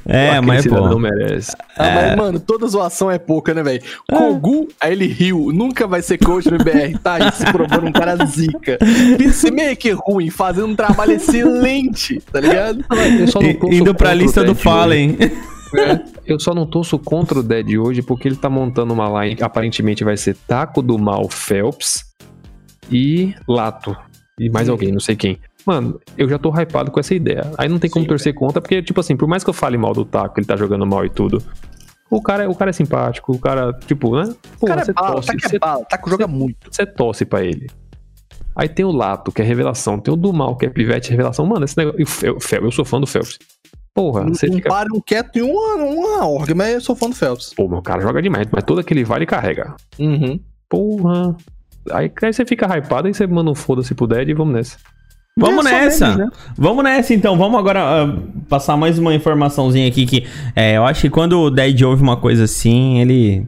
É, mas cidadão pô. merece. Ah, mas, mano, toda zoação é pouca, né, velho? Kogu, aí ele riu, nunca vai ser coach no BR, tá aí se provando um cara zica. Peacemaker ruim, fazendo um trabalho excelente, tá ligado? Eu só não I- torço Indo pra contra o lista do Dead Fallen. Eu só não torço contra o Dead hoje porque ele tá montando uma line que aparentemente vai ser Taco do Mal Phelps e Lato. E mais alguém, não sei quem. Mano, eu já tô hypado com essa ideia. Aí não tem como torcer contra, porque, tipo assim, por mais que eu fale mal do Taco, ele tá jogando mal e tudo. O cara, o cara é simpático, o cara, tipo, né? Pô, O cara é bala, torce, tá que você é bala, que joga muito. você torce pra ele. Aí tem o Lato, que é revelação. Tem o do Mal, que é pivete revelação. Mano, esse negócio. E o Fel- eu sou fã do Phelps. Porra, Não, você não fica. param quieto em uma, uma org, mas eu sou fã do Phelps. Pô, meu cara joga demais, mas todo aquele vale carrega. Uhum. Porra. Aí, aí você fica hypado, aí você manda um foda-se pro Dead e vamos nessa. Vamos É, nessa. eles, né? Vamos nessa então. Vamos agora ah, passar mais uma informaçãozinha aqui que é, eu acho que quando o Dead ouve uma coisa assim, ele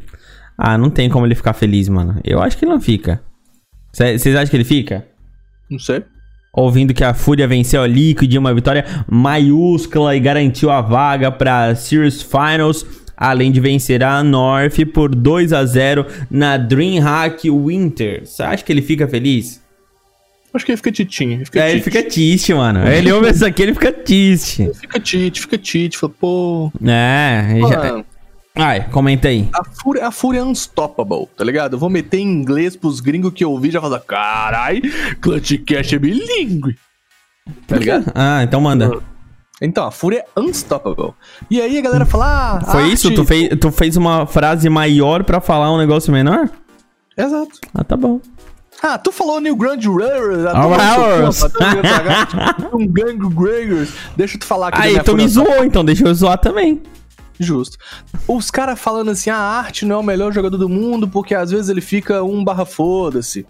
ah, não tem como ele ficar feliz, mano. Eu acho que ele não fica. Vocês acham que ele fica? Não sei. Ouvindo que a Fúria venceu a Liquid, uma vitória maiúscula e garantiu a vaga para Series Finals, além de vencer a North por 2 a 0 na DreamHack Winter. Você acha que ele fica feliz? Acho que ele fica titinho. Ele fica É, ele fica triste, mano. Ele ouve isso aqui, ele fica triste. Fica tite, fica tite. Fala, pô. É, já... Ai, comenta aí. a, fúria, a fúria é unstoppable, tá ligado? Eu vou meter em inglês pros gringos que eu ouvi e já falar, carai, Clutch Cash é bilíngue. Tá ligado? Ah, então manda. Então, a fúria é unstoppable. E aí a galera fala, ah, Foi arte- isso? Tu fez, tu fez uma frase maior pra falar um negócio menor? Exato. Ah, tá bom. Ah, tu falou New Grand Railroad. Um Gang Gregors. Deixa eu te falar aqui. Aí, tu me zoou, então deixa eu zoar também. Justo. Os caras falando assim, a arte não é o melhor jogador do mundo porque às vezes ele fica um barra foda-se.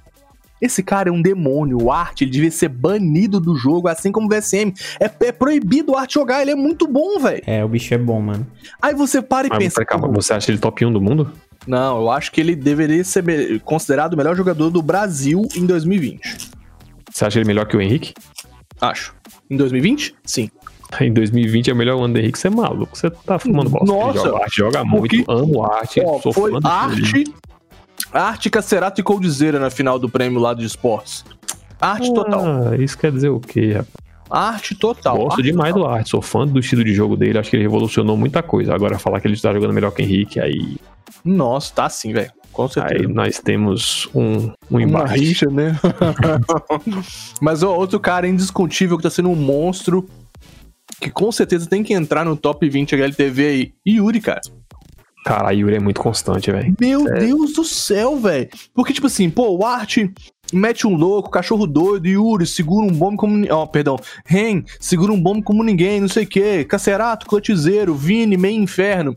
Esse cara é um demônio. O Art ele devia ser banido do jogo, assim como o VSM. É, é proibido o Art jogar, ele é muito bom, velho. É, o bicho é bom, mano. Aí você para e Mas, pensa. calma, você acha ele top 1 do mundo? Não, eu acho que ele deveria ser considerado o melhor jogador do Brasil em 2020. Você acha ele melhor que o Henrique? Acho. Em 2020? Sim. Em 2020 é o melhor ano do Henrique, você é maluco. Você tá fumando bosta. Nossa, Ele joga arte, joga porque- muito, amo arte, Ó, sou foi fã do arte, arte, Cacerato e Coldzera na final do prêmio lá de esportes. Arte total. Ah, isso quer dizer o quê, rapaz? Arte total. Gosto arte demais total. do arte, sou fã do estilo de jogo dele, acho que ele revolucionou muita coisa. Agora falar que ele está jogando melhor que Henrique, aí, Nossa, tá sim, velho. Com certeza. aí nós temos um, um Uma rixa, né? Mas ó, outro cara indiscutível que tá sendo um monstro, que com certeza tem que entrar no top 20 HLTV aí. Yuri, cara. Cara, a Yuri é muito constante, velho. Meu Deus do céu, velho. Porque, tipo assim, pô, o Art mete um louco, cachorro doido, Yuri segura um bombe como. Ó, perdão. Ren segura um bombe como ninguém, não sei o quê. Cacerato, Clutzeiro, Vini, meio inferno.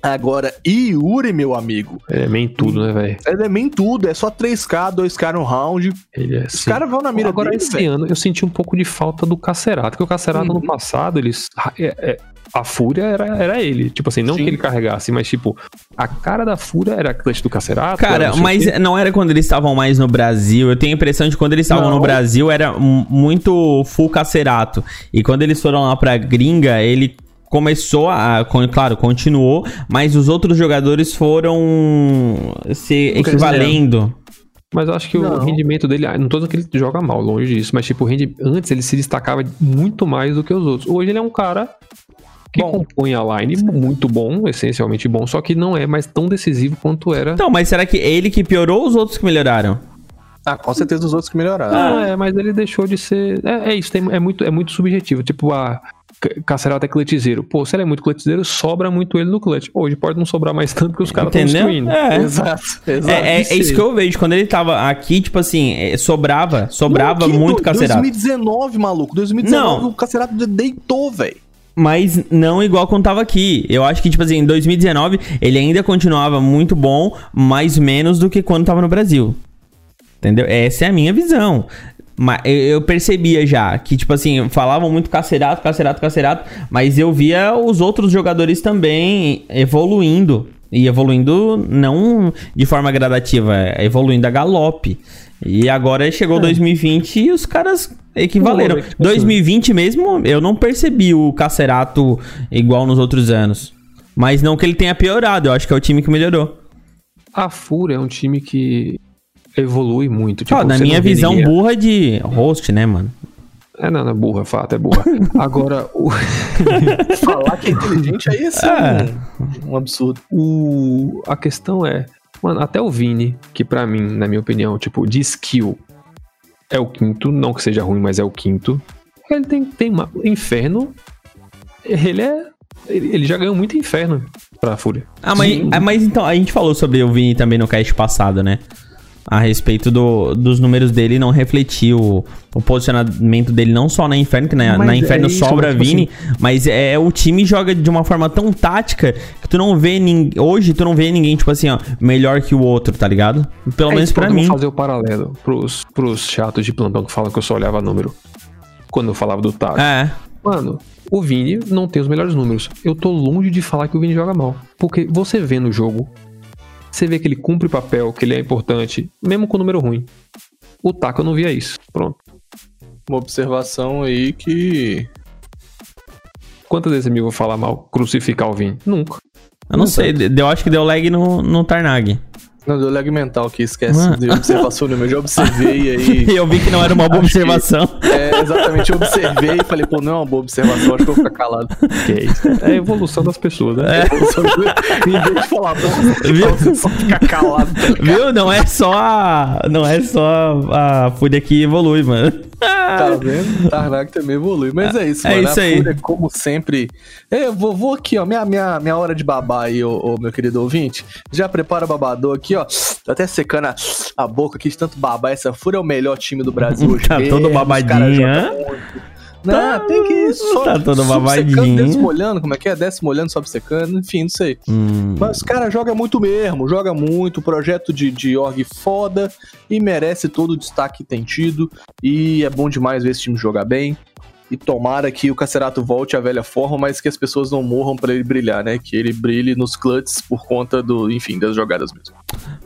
Agora, Yuri, meu amigo, Ele é meio em tudo, né, velho? ele é meio tudo, é só 3K, 2K no round. Ele é Os assim. caras vão na mira Agora, dele, esse velho. ano, eu senti um pouco de falta do Cacerato, porque o Cacerato Uhum. no passado, eles. é- é- a Fúria era, era ele. Tipo assim, não Sim. que ele carregasse, mas tipo, a cara da Fúria era a clutch do Cacerato. Cara, não mas quê. não era quando eles estavam mais no Brasil. Eu tenho a impressão de que quando eles estavam no Brasil era muito full cacerato. E quando eles foram lá pra gringa, ele começou a. Claro, continuou, mas os outros jogadores foram se equivalendo. Mas eu acho que Não. o rendimento dele, ah, não tô dizendo que ele joga mal, longe disso, mas tipo, o rendi- antes ele se destacava muito mais do que os outros. Hoje ele é um cara que Bom. compõe a line muito bom, essencialmente bom, só que não é mais tão decisivo quanto era. Então, mas será que ele que piorou ou os outros que melhoraram? Ah, com certeza os outros que melhoraram. Ah, é, mas ele deixou de ser. É, é isso, tem- é, muito, é muito subjetivo. Tipo, a Cacerato é clutchzeiro. Pô, se ele é muito clutchzeiro, sobra muito ele no clutch. Hoje pode não sobrar mais tanto porque os caras estão destruindo. É. Exato, exato. É, é- é isso que eu vejo. Quando ele tava aqui, tipo assim, é, sobrava, sobrava Não, que muito do- cacerato. 2019, maluco. 2019 Não. o Cacerato deitou, velho. Mas não igual quando tava aqui. Eu acho que, tipo assim, em 2019, ele ainda continuava muito bom, mas menos do que quando tava no Brasil. Entendeu? Essa é a minha visão. Mas eu percebia já que, tipo assim, falavam muito cacerato, cacerato, cacerato, mas eu via os outros jogadores também evoluindo. E evoluindo não de forma gradativa, é evoluindo a galope. E agora chegou 2020 e os caras equivaleram. Pô, é que, tipo assim, 2020 mesmo, eu não percebi o Cacerato igual nos outros anos. Mas não que ele tenha piorado, eu acho que é o time que melhorou. A Fúria é um time que evolui muito. Tipo, na minha visão ninguém- burra de host, né, mano? É, não, não é burra, é fato, é burra. Agora, o, Falar que é inteligente aí é É. um, um absurdo. o- a questão é, mano, até o Vini, que pra mim, na minha opinião, tipo, de skill, é o quinto, não que seja ruim, mas é o quinto. Ele tem, tem uma, Inferno, ele é, ele ele já ganhou muito Inferno pra Fúria. Ah, mas, ah, mas então, a gente falou sobre o Vini também no cast passado, né? A respeito do- dos números dele não refletir o, o posicionamento dele não só na Inferno, que na, Mas na é Inferno isso, sobra mas, tipo Vini, mas é o time joga de uma forma tão tática que tu não vê ninguém. Hoje tu não vê ninguém, tipo assim, ó, melhor que o outro, tá ligado? Pelo É menos eu mim. Fazer o paralelo pros, pros chatos de plantão que falam que eu só olhava número. Quando eu falava do Tato. É. Mano, o Vini não tem os melhores números. Eu tô longe de falar que o Vini joga mal. Porque você vê no jogo, você vê que ele cumpre papel, que ele é importante, mesmo com número ruim. O Taco eu não via isso. Pronto. Uma observação aí que. Quantas vezes me vou falar mal, crucificar o Vini? Nunca. Eu não sei, de- eu acho que deu lag no, no Tarnag. Não, deu lag mental que esquece Mano. de observação nenhuma. Eu já observei aí. Eu vi que não era uma boa Acho que- observação. É, exatamente, eu observei e falei, pô, não é uma boa observação, acho que eu vou ficar calado. Que é isso? É a evolução das pessoas, né? em vez de falar você só ficar calado. tá? Viu? Não é só a. Não é só a Fúria que evolui, mano. Tá vendo? Tarnak também evolui. Mas é isso, É mano. isso a aí. Fúria, como sempre. É, eu vou, vou aqui, ó. Minha, minha, minha hora de babar aí, ô, ô, meu querido ouvinte. Já prepara o babador aqui, ó. Tô até secando a, a boca aqui de tanto babar. Essa Fúria é o melhor time do Brasil hoje. Tá todo babadinho, Não, tem que só Tá. Desce molhando, como é que é? Desce molhando, sobe secando, enfim, não sei. Hum. Mas os caras jogam muito mesmo, joga muito, projeto de, de org foda e merece todo o destaque que tem tido. E é bom demais ver esse time jogar bem. E tomara que o Cacerato volte à velha forma, mas que as pessoas não morram pra ele brilhar, né? Que ele brilhe nos clutches por conta do, enfim, das jogadas mesmo.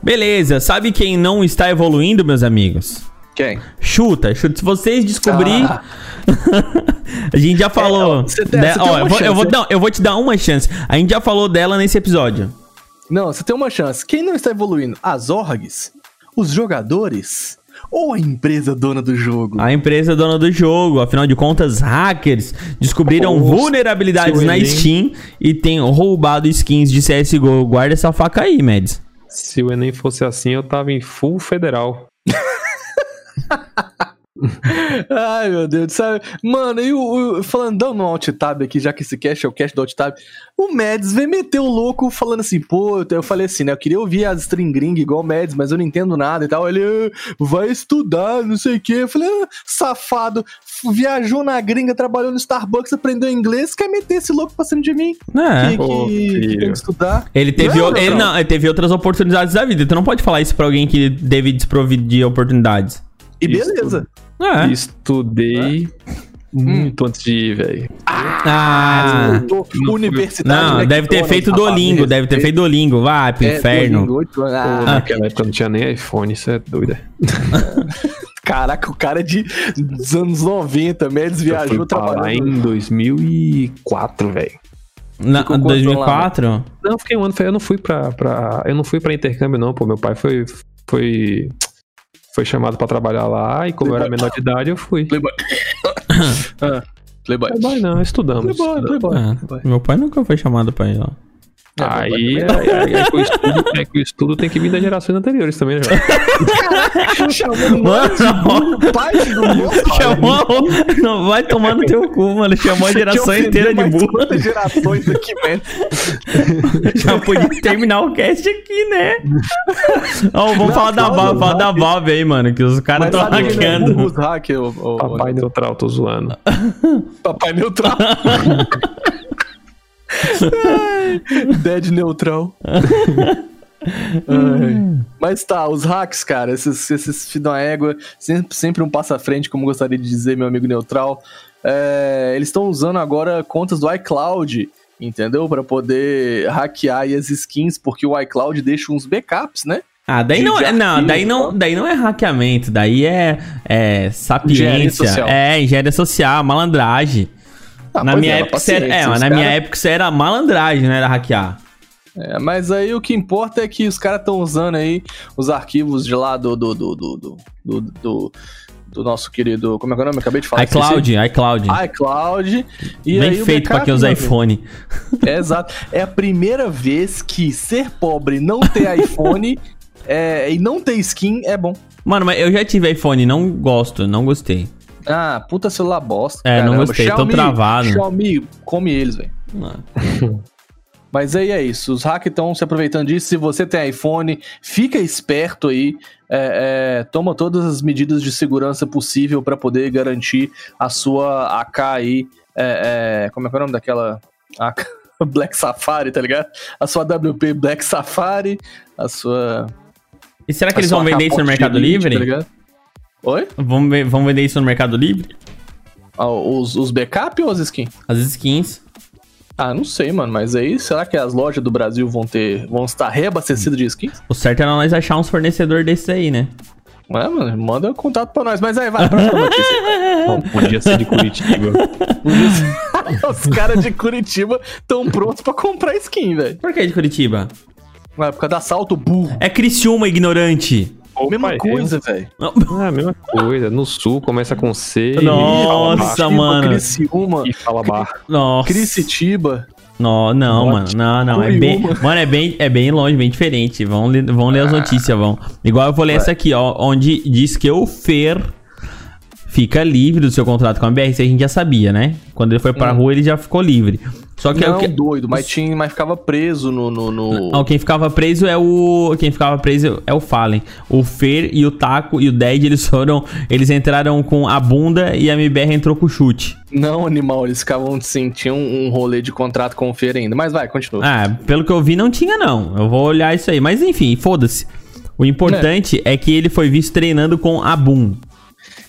Beleza, sabe quem não está evoluindo, meus amigos? Quem? Chuta, chuta. Se vocês descobrir. Ah. a gente já falou. É, você tem- você tem Ó, uma eu, vou, eu, chance, vou, não, eu vou te dar uma chance. A gente já falou dela nesse episódio. Não, você tem uma chance. Quem não está evoluindo? As orgs? Os jogadores? Ou a empresa dona do jogo? A empresa dona do jogo, afinal de contas, hackers descobriram Nossa, vulnerabilidades na. Steam e têm roubado skins de CSGO. Guarda essa faca aí, Mads. Se o Enem fosse assim, eu tava em full federal. Ai, meu Deus, sabe? Mano, e o, o- falando, dando um alt tab aqui, já que esse cast é o cast do alt tab, o Mads vem meter o louco falando assim, pô, eu, falei assim, né? Eu queria ouvir as string gring igual o Mads, mas eu não entendo nada e tal. Ele "Ah, vai estudar, não sei o quê. Eu falei, ah, safado, viajou na gringa, trabalhou no Starbucks, aprendeu inglês, quer meter esse louco pra cima de mim? É. que, Ô, que filho. tem que estudar. Ele teve, Não, o- ele, não. não, ele teve outras oportunidades da vida. Tu não pode falar isso pra alguém que teve desprovido de oportunidades. E beleza. É. Estudei muito antes de ir, velho. Ah. Tô- Universidade. Não, né, deve ter feito rapaz, Duolingo, deve ter feito Duolingo. Vai pro É, inferno. Duolingo, oito anos. Pô, Ah, naquela época não tinha nem iPhone, isso é doido. Caraca, o cara é de dos anos 90, Mads Eu viajou lá trabalhando. em 2004, velho. Na, Ficou quanto 2004? Não, eu fiquei um ano, eu não fui pra, pra. Eu não fui pra intercâmbio, não, pô. Meu pai foi. Foi, foi chamado pra trabalhar lá e como eu era menor de idade, eu fui. Playboy. ah, Playboy. Playboy não, estudamos. Playboy. Playboy. É, Playboy. meu pai nunca foi chamado pra ir lá. É, Aí, Playboy aí, aí, aí que o estudo, é que o estudo tem que vir das gerações anteriores também, né, já. Chamou Mano, o pai do moço. Chamou. Não, vai tomar no teu cu, mano. Chamou a geração inteira de burro. Quantas gerações aqui, man? Já podia terminar o cast aqui, né? Ó, vamos Não, falar da Valve, falar da. Valve aí, mano, que os caras estão é hackeando. burro, os hack, o, o, Papai neutral, tô zoando. Papai neutral. Dead neutral. Ai. Mas tá, os hacks, cara, esses, esses filhos da égua, sempre, sempre um passo à frente, como gostaria de dizer meu amigo neutral. É, eles estão usando agora contas do iCloud, entendeu? Pra poder hackear as skins, porque o iCloud deixa uns backups, né? Ah, daí de- não de é. Não, arquivo, daí não, daí não é hackeamento, daí é, é Engenharia sapiência. social. É, engenharia social, malandragem. Ah, na minha é, época, era, é, os na minha cara- época isso era malandragem, não era hackear. É, mas aí o que importa é que os caras estão usando aí os arquivos de lá do do, do, do, do, do, do- do nosso querido. Como é que é o nome? Eu Acabei de falar. iCloud, iCloud. esqueci. iCloud. E Bem feito pra backup, quem usa iPhone. É, exato. É a primeira vez que ser pobre, não ter iPhone é, e não ter skin é bom. Mano, mas eu já tive iPhone, não gosto, não gostei. Ah, puta celular bosta. É, não caramba. gostei, tô travado. Xiaomi, come eles, velho. Mas aí é isso, os hackers estão se aproveitando disso. Se você tem iPhone, fica esperto aí. é, é, toma todas as medidas de segurança possível para poder garantir a sua AK aí. é, é, como é que é o nome daquela AK? Black Safari, tá ligado? A sua WP Black Safari, a sua. E será que eles vão vender isso no Mercado Livre? Tá ligado? Oi? Vão, ve- vão vender isso no Mercado Livre? Ah, os, os backup ou as skins? As skins. Ah, não sei, mano, mas aí será que as lojas do Brasil vão ter. vão estar reabastecidas de skins? O certo era nós achar uns fornecedores desses aí, né? É, mano, manda contato pra nós. Mas aí, vai, próxima notícia. Bom, podia ser de Curitiba. Os caras de Curitiba estão prontos pra comprar skin, velho. Por que de Curitiba? Na época da assalto, burro. É Criciúma, ignorante. Mesma coisa, velho. É a mesma coisa. No sul começa com C Nossa, e mano. Criciúma, bar. E fala bar. Nossa. Criciúma. Não, não, mano. Não, não. É bem, mano, é bem, é bem longe, bem diferente. Vão ler, vão ler as notícias, vão. Igual eu vou ler essa aqui, ó. Onde diz que o Fer fica livre do seu contrato com a BR. Isso a gente já sabia, né? Quando ele foi pra rua, ele já ficou livre. Só que é Não, o que. doido, mas, tinha, mas ficava preso no... no, no- Não, quem ficava preso é o. Quem ficava preso é o Fallen. O Fer e o Taco e o Dead, eles foram. Eles entraram com a bunda e a MBR entrou com o chute. Não, animal, eles ficavam assim, tinham um rolê de contrato com o Feira ainda. Mas vai, continua. Ah, pelo que eu vi, não tinha, não. Eu vou olhar isso aí. Mas enfim, foda-se. O importante é. que ele foi visto treinando com a Boom.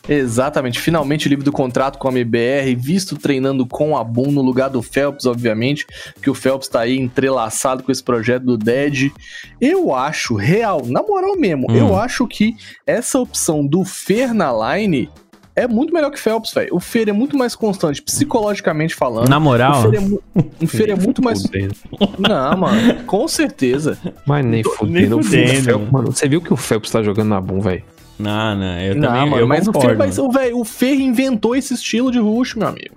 Exatamente, finalmente livre do contrato com a MBR, visto treinando com a Boom no lugar do Phelps, obviamente, que o Phelps tá aí entrelaçado com esse projeto do Dead. Eu acho, real, na moral mesmo, Hum. eu acho que essa opção do Fer na line é muito melhor que Phelps, velho. O Fer é muito mais constante, psicologicamente falando. Na O moral. Fer é, mu- o Fer é muito mais. Não, mano, com certeza. Mas nem fudendo. O. Phelps- Mano, você viu que o Phelps tá jogando na Boom, velho? Não, não, eu Não, também mano, eu mas o Fer, concordo, mas, mano. o, velho, o Fer inventou esse estilo de rush, meu amigo.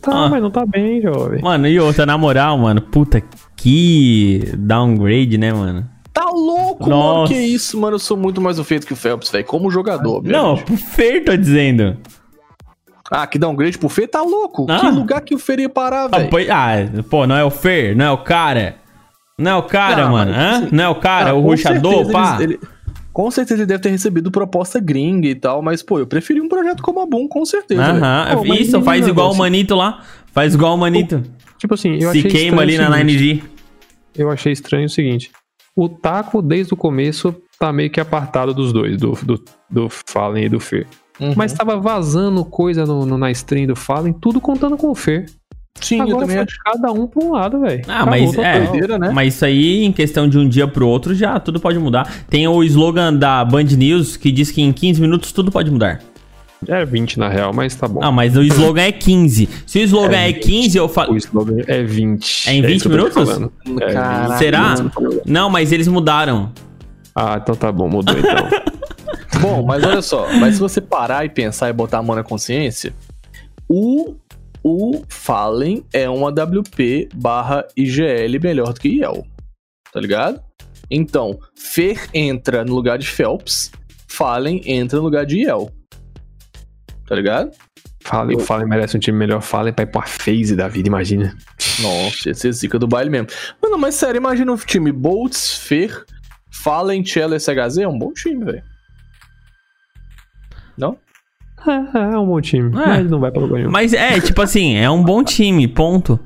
Tá, Ah. mas não tá bem, jovem. Mano, e outra, na moral, mano, puta, que downgrade, né, mano? Tá louco, mano. Nossa. Que isso, mano. Eu sou muito mais o feito que o Phelps, velho. Como jogador, Não, pro Fer, tô dizendo. Ah, que downgrade pro Fer tá louco. Ah. Que lugar que o Fer ia parar, Ah, velho? ah, pô, não é o Fer, não é o cara. Não é o cara, Não, mano. hã? assim, Não é o cara, Ah, o ruxador, certeza pá. eles- ele- com certeza ele deve ter recebido proposta gringa e tal, mas, pô, eu preferi um projeto como a Boom, com certeza. Aham, Pô, mas isso, faz igual o. Manito lá. Faz igual o Manito. Tipo assim, eu Se achei queima ali estranho na o seguinte. 9G. Eu achei estranho o seguinte. O Taco, desde o começo, tá meio que apartado dos dois, do, do, do Fallen e do Fer. Uhum. Mas tava vazando coisa no, no- na stream do Fallen, tudo contando com o Fer. Sim, eu Agora também foi acho. cada um pra um lado, velho. Ah, mas é. Doideira, né? Mas isso aí, em questão de um dia pro outro, já tudo pode mudar. Tem o slogan da Band News que diz que em 15 minutos tudo pode mudar. É 20 na real, mas tá bom. Ah, mas o slogan é 15. Se o slogan é, 15, eu O falo. slogan é 20. É em 20 isso que eu tô minutos? É Caraca, 20. Será? Não, mas eles mudaram. Ah, então tá bom, mudou então. Bom, mas olha só. Mas se você parar e pensar e botar a mão na consciência, o, o Fallen é uma WP barra IGL melhor do que IEL. Tá ligado? Então, Fer entra no lugar de Phelps, Fallen entra no lugar de IEL. Tá ligado? Fallen, o Fallen merece um time melhor. Fallen pra ir pra phase da vida, imagina. Nossa, esse é zica do baile mesmo. Mano, mas sério, imagina um time Boltz, Fer, Fallen, Cello e SHZ. É um bom time, velho. Não? É, é um bom time. É. Mas não vai pra lugar nenhum. Mas é, tipo assim, é um bom time, ponto.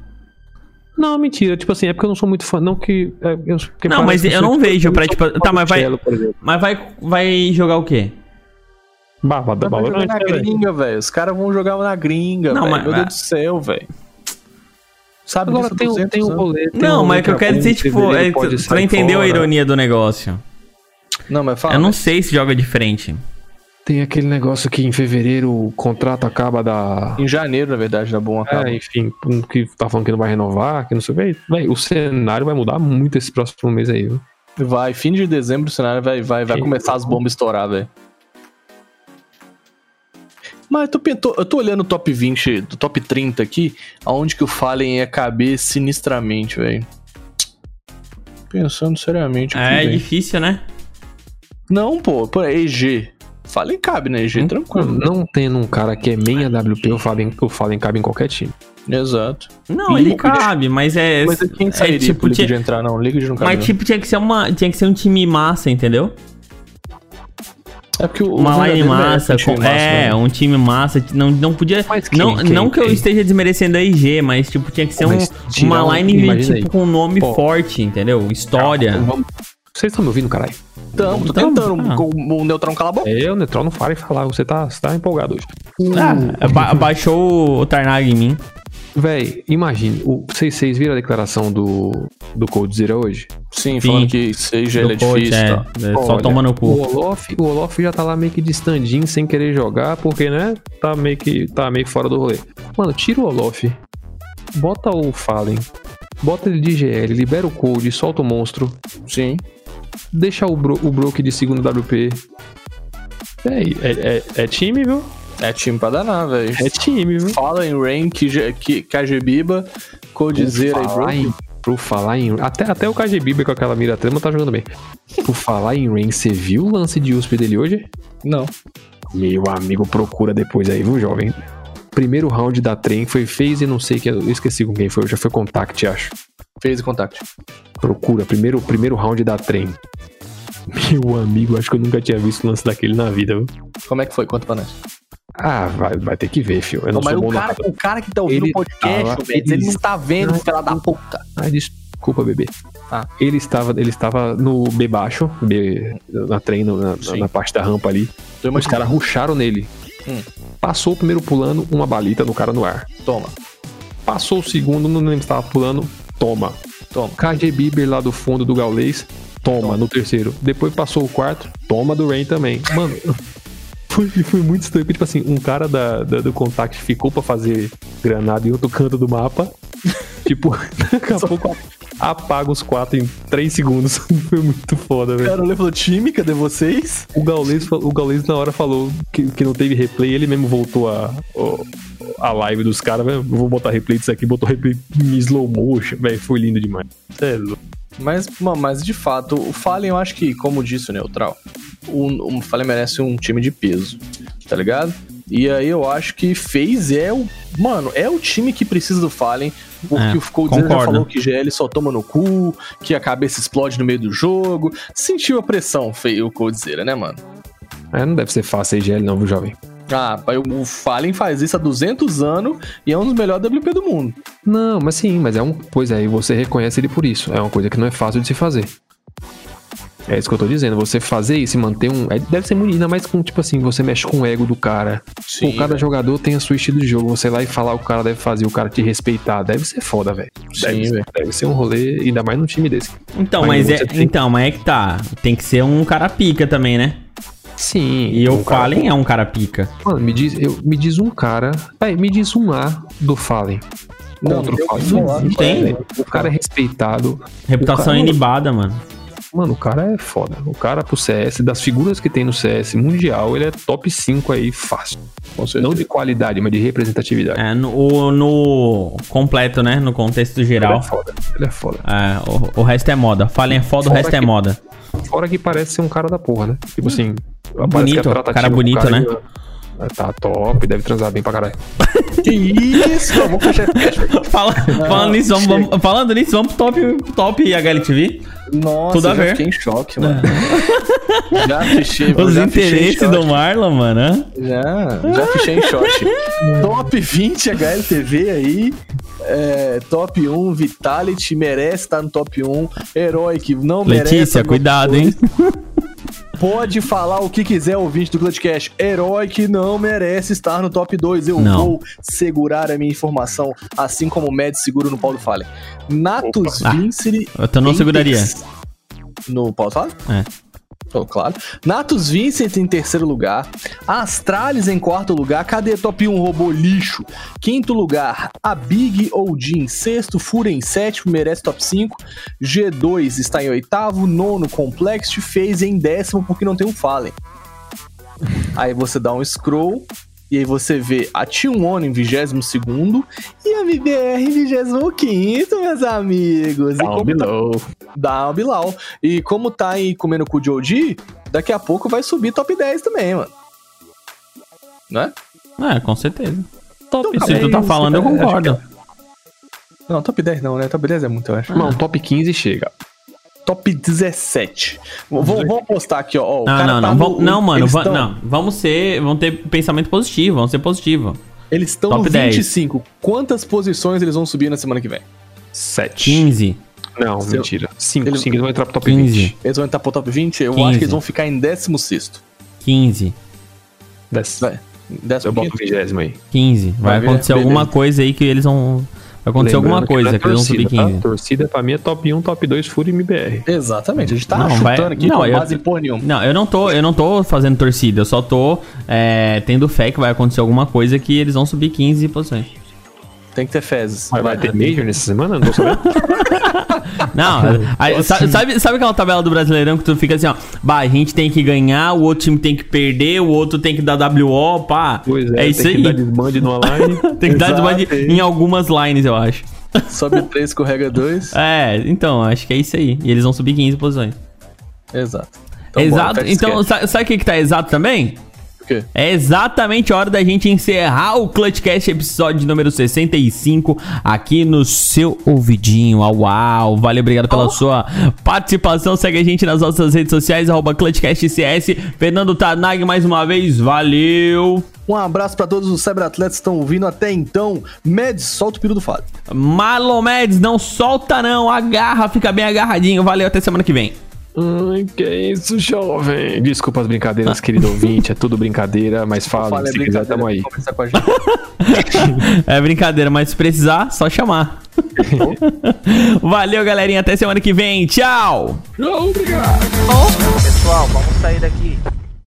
Não, mentira. Tipo assim, é porque eu não sou muito fã. Não que. é, eu, Não, mas eu não vejo pra, tipo, tá, mas vai-. Mas vai, vai jogar o quê? Barba da Vai jogar na gringa, velho. Os caras vão jogar na gringa, Não, mas- Meu Deus do céu, velho. Sabe Agora tem, um- 200 tem um rolê. tem Não, um mas o que eu quero dizer, tipo, é, tu sair entendeu a fora. ironia do negócio. Não, mas fala. Eu não sei se joga diferente. Tem aquele negócio que em fevereiro o contrato acaba da. Em janeiro, na verdade, da bom acaba. É, enfim, que tá falando que não vai renovar, que não sei o que. Véi, o cenário vai mudar muito esse próximo mês aí, viu? Vai, fim de dezembro, o cenário vai, vai, vai começar as bombas a estourar, velho. Mas eu tô, eu tô olhando o top 20, do top 30 aqui, aonde que o Fallen ia caber sinistramente, velho. Pensando seriamente É velho. difícil, né? Não, pô, pô, é EG. Fallen cabe na EG, tranquilo. Não tendo um cara que é main AWP, o Fallen, o Fallen cabe em qualquer time. Exato. Não, ele cabe, mas é. Mas quem é sairia tipo, pro Liquid tinha- entrar, não? Liquid não cabe, Mas não. tipo, tinha que ser uma. Tinha que ser um time massa, entendeu? É porque o, Uma line massa, um time com- massa, é, né? um time massa, não, não podia. Quem, não, quem, não que eu quem? esteja desmerecendo a IG, mas tipo, tinha que ser um, Mas uma um- line tipo com um nome Ó. forte, entendeu? História. Vamos- Vocês estão me ouvindo, caralho? Tamo, tô tentando. ah. com O Neutrão cala a boca. É, o Neutral não fala e falar, você tá, você tá empolgado hoje. Ah, ba- baixou o Tarnag em mim. Véi, imagine, vocês, vocês viram a declaração do, do Cold Zero hoje? Sim, Sim. falando que seja ele é coach, difícil, é, tá? é, só Olha, toma no O cu. Olof, o Olof já tá lá meio que de stand-in sem querer jogar, porque, né, tá meio que tá meio fora do rolê. Mano, tira o Olof, bota o Fallen, bota ele de GL, libera o code, solta o monstro, Sim. Deixa o, bro, o Broke de segundo WP. É, é, é, é time, viu? É time pra danar, velho. É time, viu? Fala em rank, KGBiba, Codizera e Broke. em- Por falar em. Até, até o KGB com aquela mira trema tá jogando bem. Por falar em Rain, você viu o lance de USP dele hoje? Não. Meu amigo, procura depois aí, viu, jovem? Primeiro round da trem foi phase, não sei que eu esqueci com quem foi, já foi contact, acho. Fez o contact. Procura, primeiro, primeiro round da trem. Meu amigo, acho que eu nunca tinha visto um lance daquele na vida, viu? Como é que foi? Conta pra nós. Ah, vai, vai ter que ver, fio. Eu não mas sou o cara, o cara que tá ouvindo o podcast, tava- velho, ele não tá vendo, filha da puta. Ai, desculpa, bebê. Ah. Ele estava, ele estava no B baixo, B, na trem, na, na- parte da rampa ali. Tô Os caras ruxaram nele. Hum. Passou o primeiro pulando, uma balita no cara no ar. Toma, Passou o segundo, não lembro se estava pulando, toma. toma. KG Bieber lá do fundo do Gaulês, toma, Toma. no terceiro. Depois passou o quarto, toma do Rain também. Mano, foi, foi muito estranho. porque, Tipo assim, um cara da, da- do Contact ficou pra fazer granada em outro canto do mapa. tipo, daqui a pouco apaga os quatro em três segundos. foi muito foda, velho. Cara, falou, time, cadê vocês? O Gaulês, o Gaulês na hora falou que, que não teve replay, ele mesmo voltou a, o- a live dos caras. Vou botar replay disso aqui, botou replay em slow motion, velho. Foi lindo demais. É louco. Mas, mano, mas de fato, o Fallen, eu acho que, como disse o Neutral, o, o Fallen merece um time de peso, tá ligado? E aí eu acho que FaZe é o. Mano, é o time que precisa do Fallen, porque É, o Coldzera já falou que GL só toma no cu, que a cabeça explode no meio do jogo. Sentiu a pressão, feio, o Coldzera, né, mano? É, não deve ser fácil a IGL não, viu, jovem? Ah, o Fallen faz isso há 200 anos e é um dos melhores WP do mundo. Não, mas sim, mas é um. Pois é, e você reconhece ele por isso. É uma coisa que não é fácil de se fazer. É isso que eu tô dizendo. Você fazer isso e manter um. é- deve ser muito. Ainda mais com, tipo assim, você mexe com o ego do cara. Pô, cada jogador tem a sua estilo de jogo. Você lá e falar o que o cara deve fazer, o cara te respeitar. Deve ser foda, velho. Deve, Sim, velho. deve ser um rolê, ainda mais num time desse. Então, Mas mas é, tem- então, mas é que tá. Tem que ser um cara pica também, né? Sim. E o um cara- Fallen é um cara pica. Mano, me diz, eu, me diz um cara. Vai, me diz um A do Fallen. Não, Contra não o Fallen. tem o que falar, existe, tem. O cara é respeitado. Reputação cara- inibada, mano. Mano, o cara é foda. O cara pro CS, das figuras que tem no CS mundial, ele é top 5 aí fácil. Não de qualidade, mas de representatividade. É, no, o- no completo, né? No contexto Ele geral. é foda. Ele é foda. É, o, o resto é moda. Falem é foda, o Fora resto é que- moda. Fora que parece ser um cara da porra, né? Tipo assim, parece Bonito, que é cara bonito, né? e, ah, Tá top, deve transar bem pra caralho. Que isso? Vamos fechar. Fala- falando, nisso, vamos, vamos- falando nisso, vamos pro top, top HLTV. Nossa, Tudo a ver. fiquei em choque, mano. já fichei, Os já fichei em interesses choque. do Marlon, mano. Já, já fichei em shot. top 20 HLTV aí. É, top 1, Vitality merece estar no top 1. Heroic não merece. Letícia, no cuidado, hein? 2. Pode falar o que quiser, ouvinte do Clutchcast. Heroic não merece estar no top 2. Eu Não. vou segurar a minha informação, assim como o Med seguro no Paulo Fallen. Natus Opa. Ah, Vincere. Eu não seguraria. No Paulo Fallen? É. Oh, claro. Natus Vincent em terceiro lugar. Astralis em quarto lugar. Cadê top 1 robô lixo? Quinto lugar, a Big OG sexto. Fura em sétimo, merece top 5. G2 está em oitavo. Nono, Complexity. Fez em décimo porque não tem um Fallen. Aí você dá um scroll. E aí você vê a T1 em 22 segundo e a MBR em 25 meus amigos. Down tá below. Down Bilal. E como tá aí comendo cu de OG, daqui a pouco vai subir top 10 também, mano. Né? É, com certeza. Top. Então, Se tu tá falando, eu concordo. Não, top 10 não, né? Top 10 é muito, eu acho. Não, top 15 chega. Top 17. Vamos, apostar aqui, ó. o Não, cara não, tá não. no- não, mano. eles va- tão- não. Vamos ser. Vamos ter pensamento positivo. Vamos ser positivo. Eles estão no Top 10. 25. Quantas posições eles vão subir na semana que vem? 7. 15. Não, Seu- mentira. 5. Ele- 5 eles vão entrar pro top 15. 20. Eles vão entrar pro top 20? Eu 15. acho que eles vão ficar em 16. 15. Desce. Vai. Eu boto 15. o 20 aí. 15. Vai, Vai ver, acontecer alguma coisa aí que eles vão. Vai acontecer alguma Lembrando que coisa não é que eles vão subir torcida, 15. Tá? Torcida pra mim é top 1, top 2, Fúria e MBR. Exatamente. A gente tá Não, chutando vai- aqui não, com eu- base porra nenhuma. Não, eu não tô, eu não tô fazendo torcida, eu só tô é, tendo fé que vai acontecer alguma coisa que eles vão subir 15 posições. Tem que ter fezes. Mas vai ter Major nessa semana? Não tô sabendo. Não, aí, sa- sabe, sabe aquela tabela do Brasileirão que tu fica assim, ó, bah, a gente tem que ganhar, o outro time tem que perder, o outro tem que dar WO, pá. Pois é, é isso tem aí. que dar desbande no online. tem que dar Exato, desbande é em algumas lines, eu acho. Sobe 3, escorrega 2. É, então, acho que é isso aí. E eles vão subir 15 posições. Exato. Então, exato. então, sabe o que, que tá exato também? Quê? É exatamente a hora da gente encerrar o Clutchcast episódio número 65 aqui no seu ouvidinho. Au, Uau! Valeu, obrigado pela sua participação. Segue a gente nas nossas redes sociais, arroba ClutchCastCS. Fernando Tanag mais uma vez, valeu! Um abraço pra todos os cyberatletas que estão ouvindo até então. Meds, solta o piro do Fábio. Marlon Meds, não solta não, agarra, fica bem agarradinho. Valeu, até semana que vem. Ai, que isso, jovem. Desculpa as brincadeiras, querido ouvinte. É tudo brincadeira, mas fala, é se quiser, tamo aí. Conversar com a gente. É brincadeira, mas se precisar, só chamar. Valeu, galerinha, até semana que vem. Tchau! Obrigado. Pessoal, vamos sair daqui.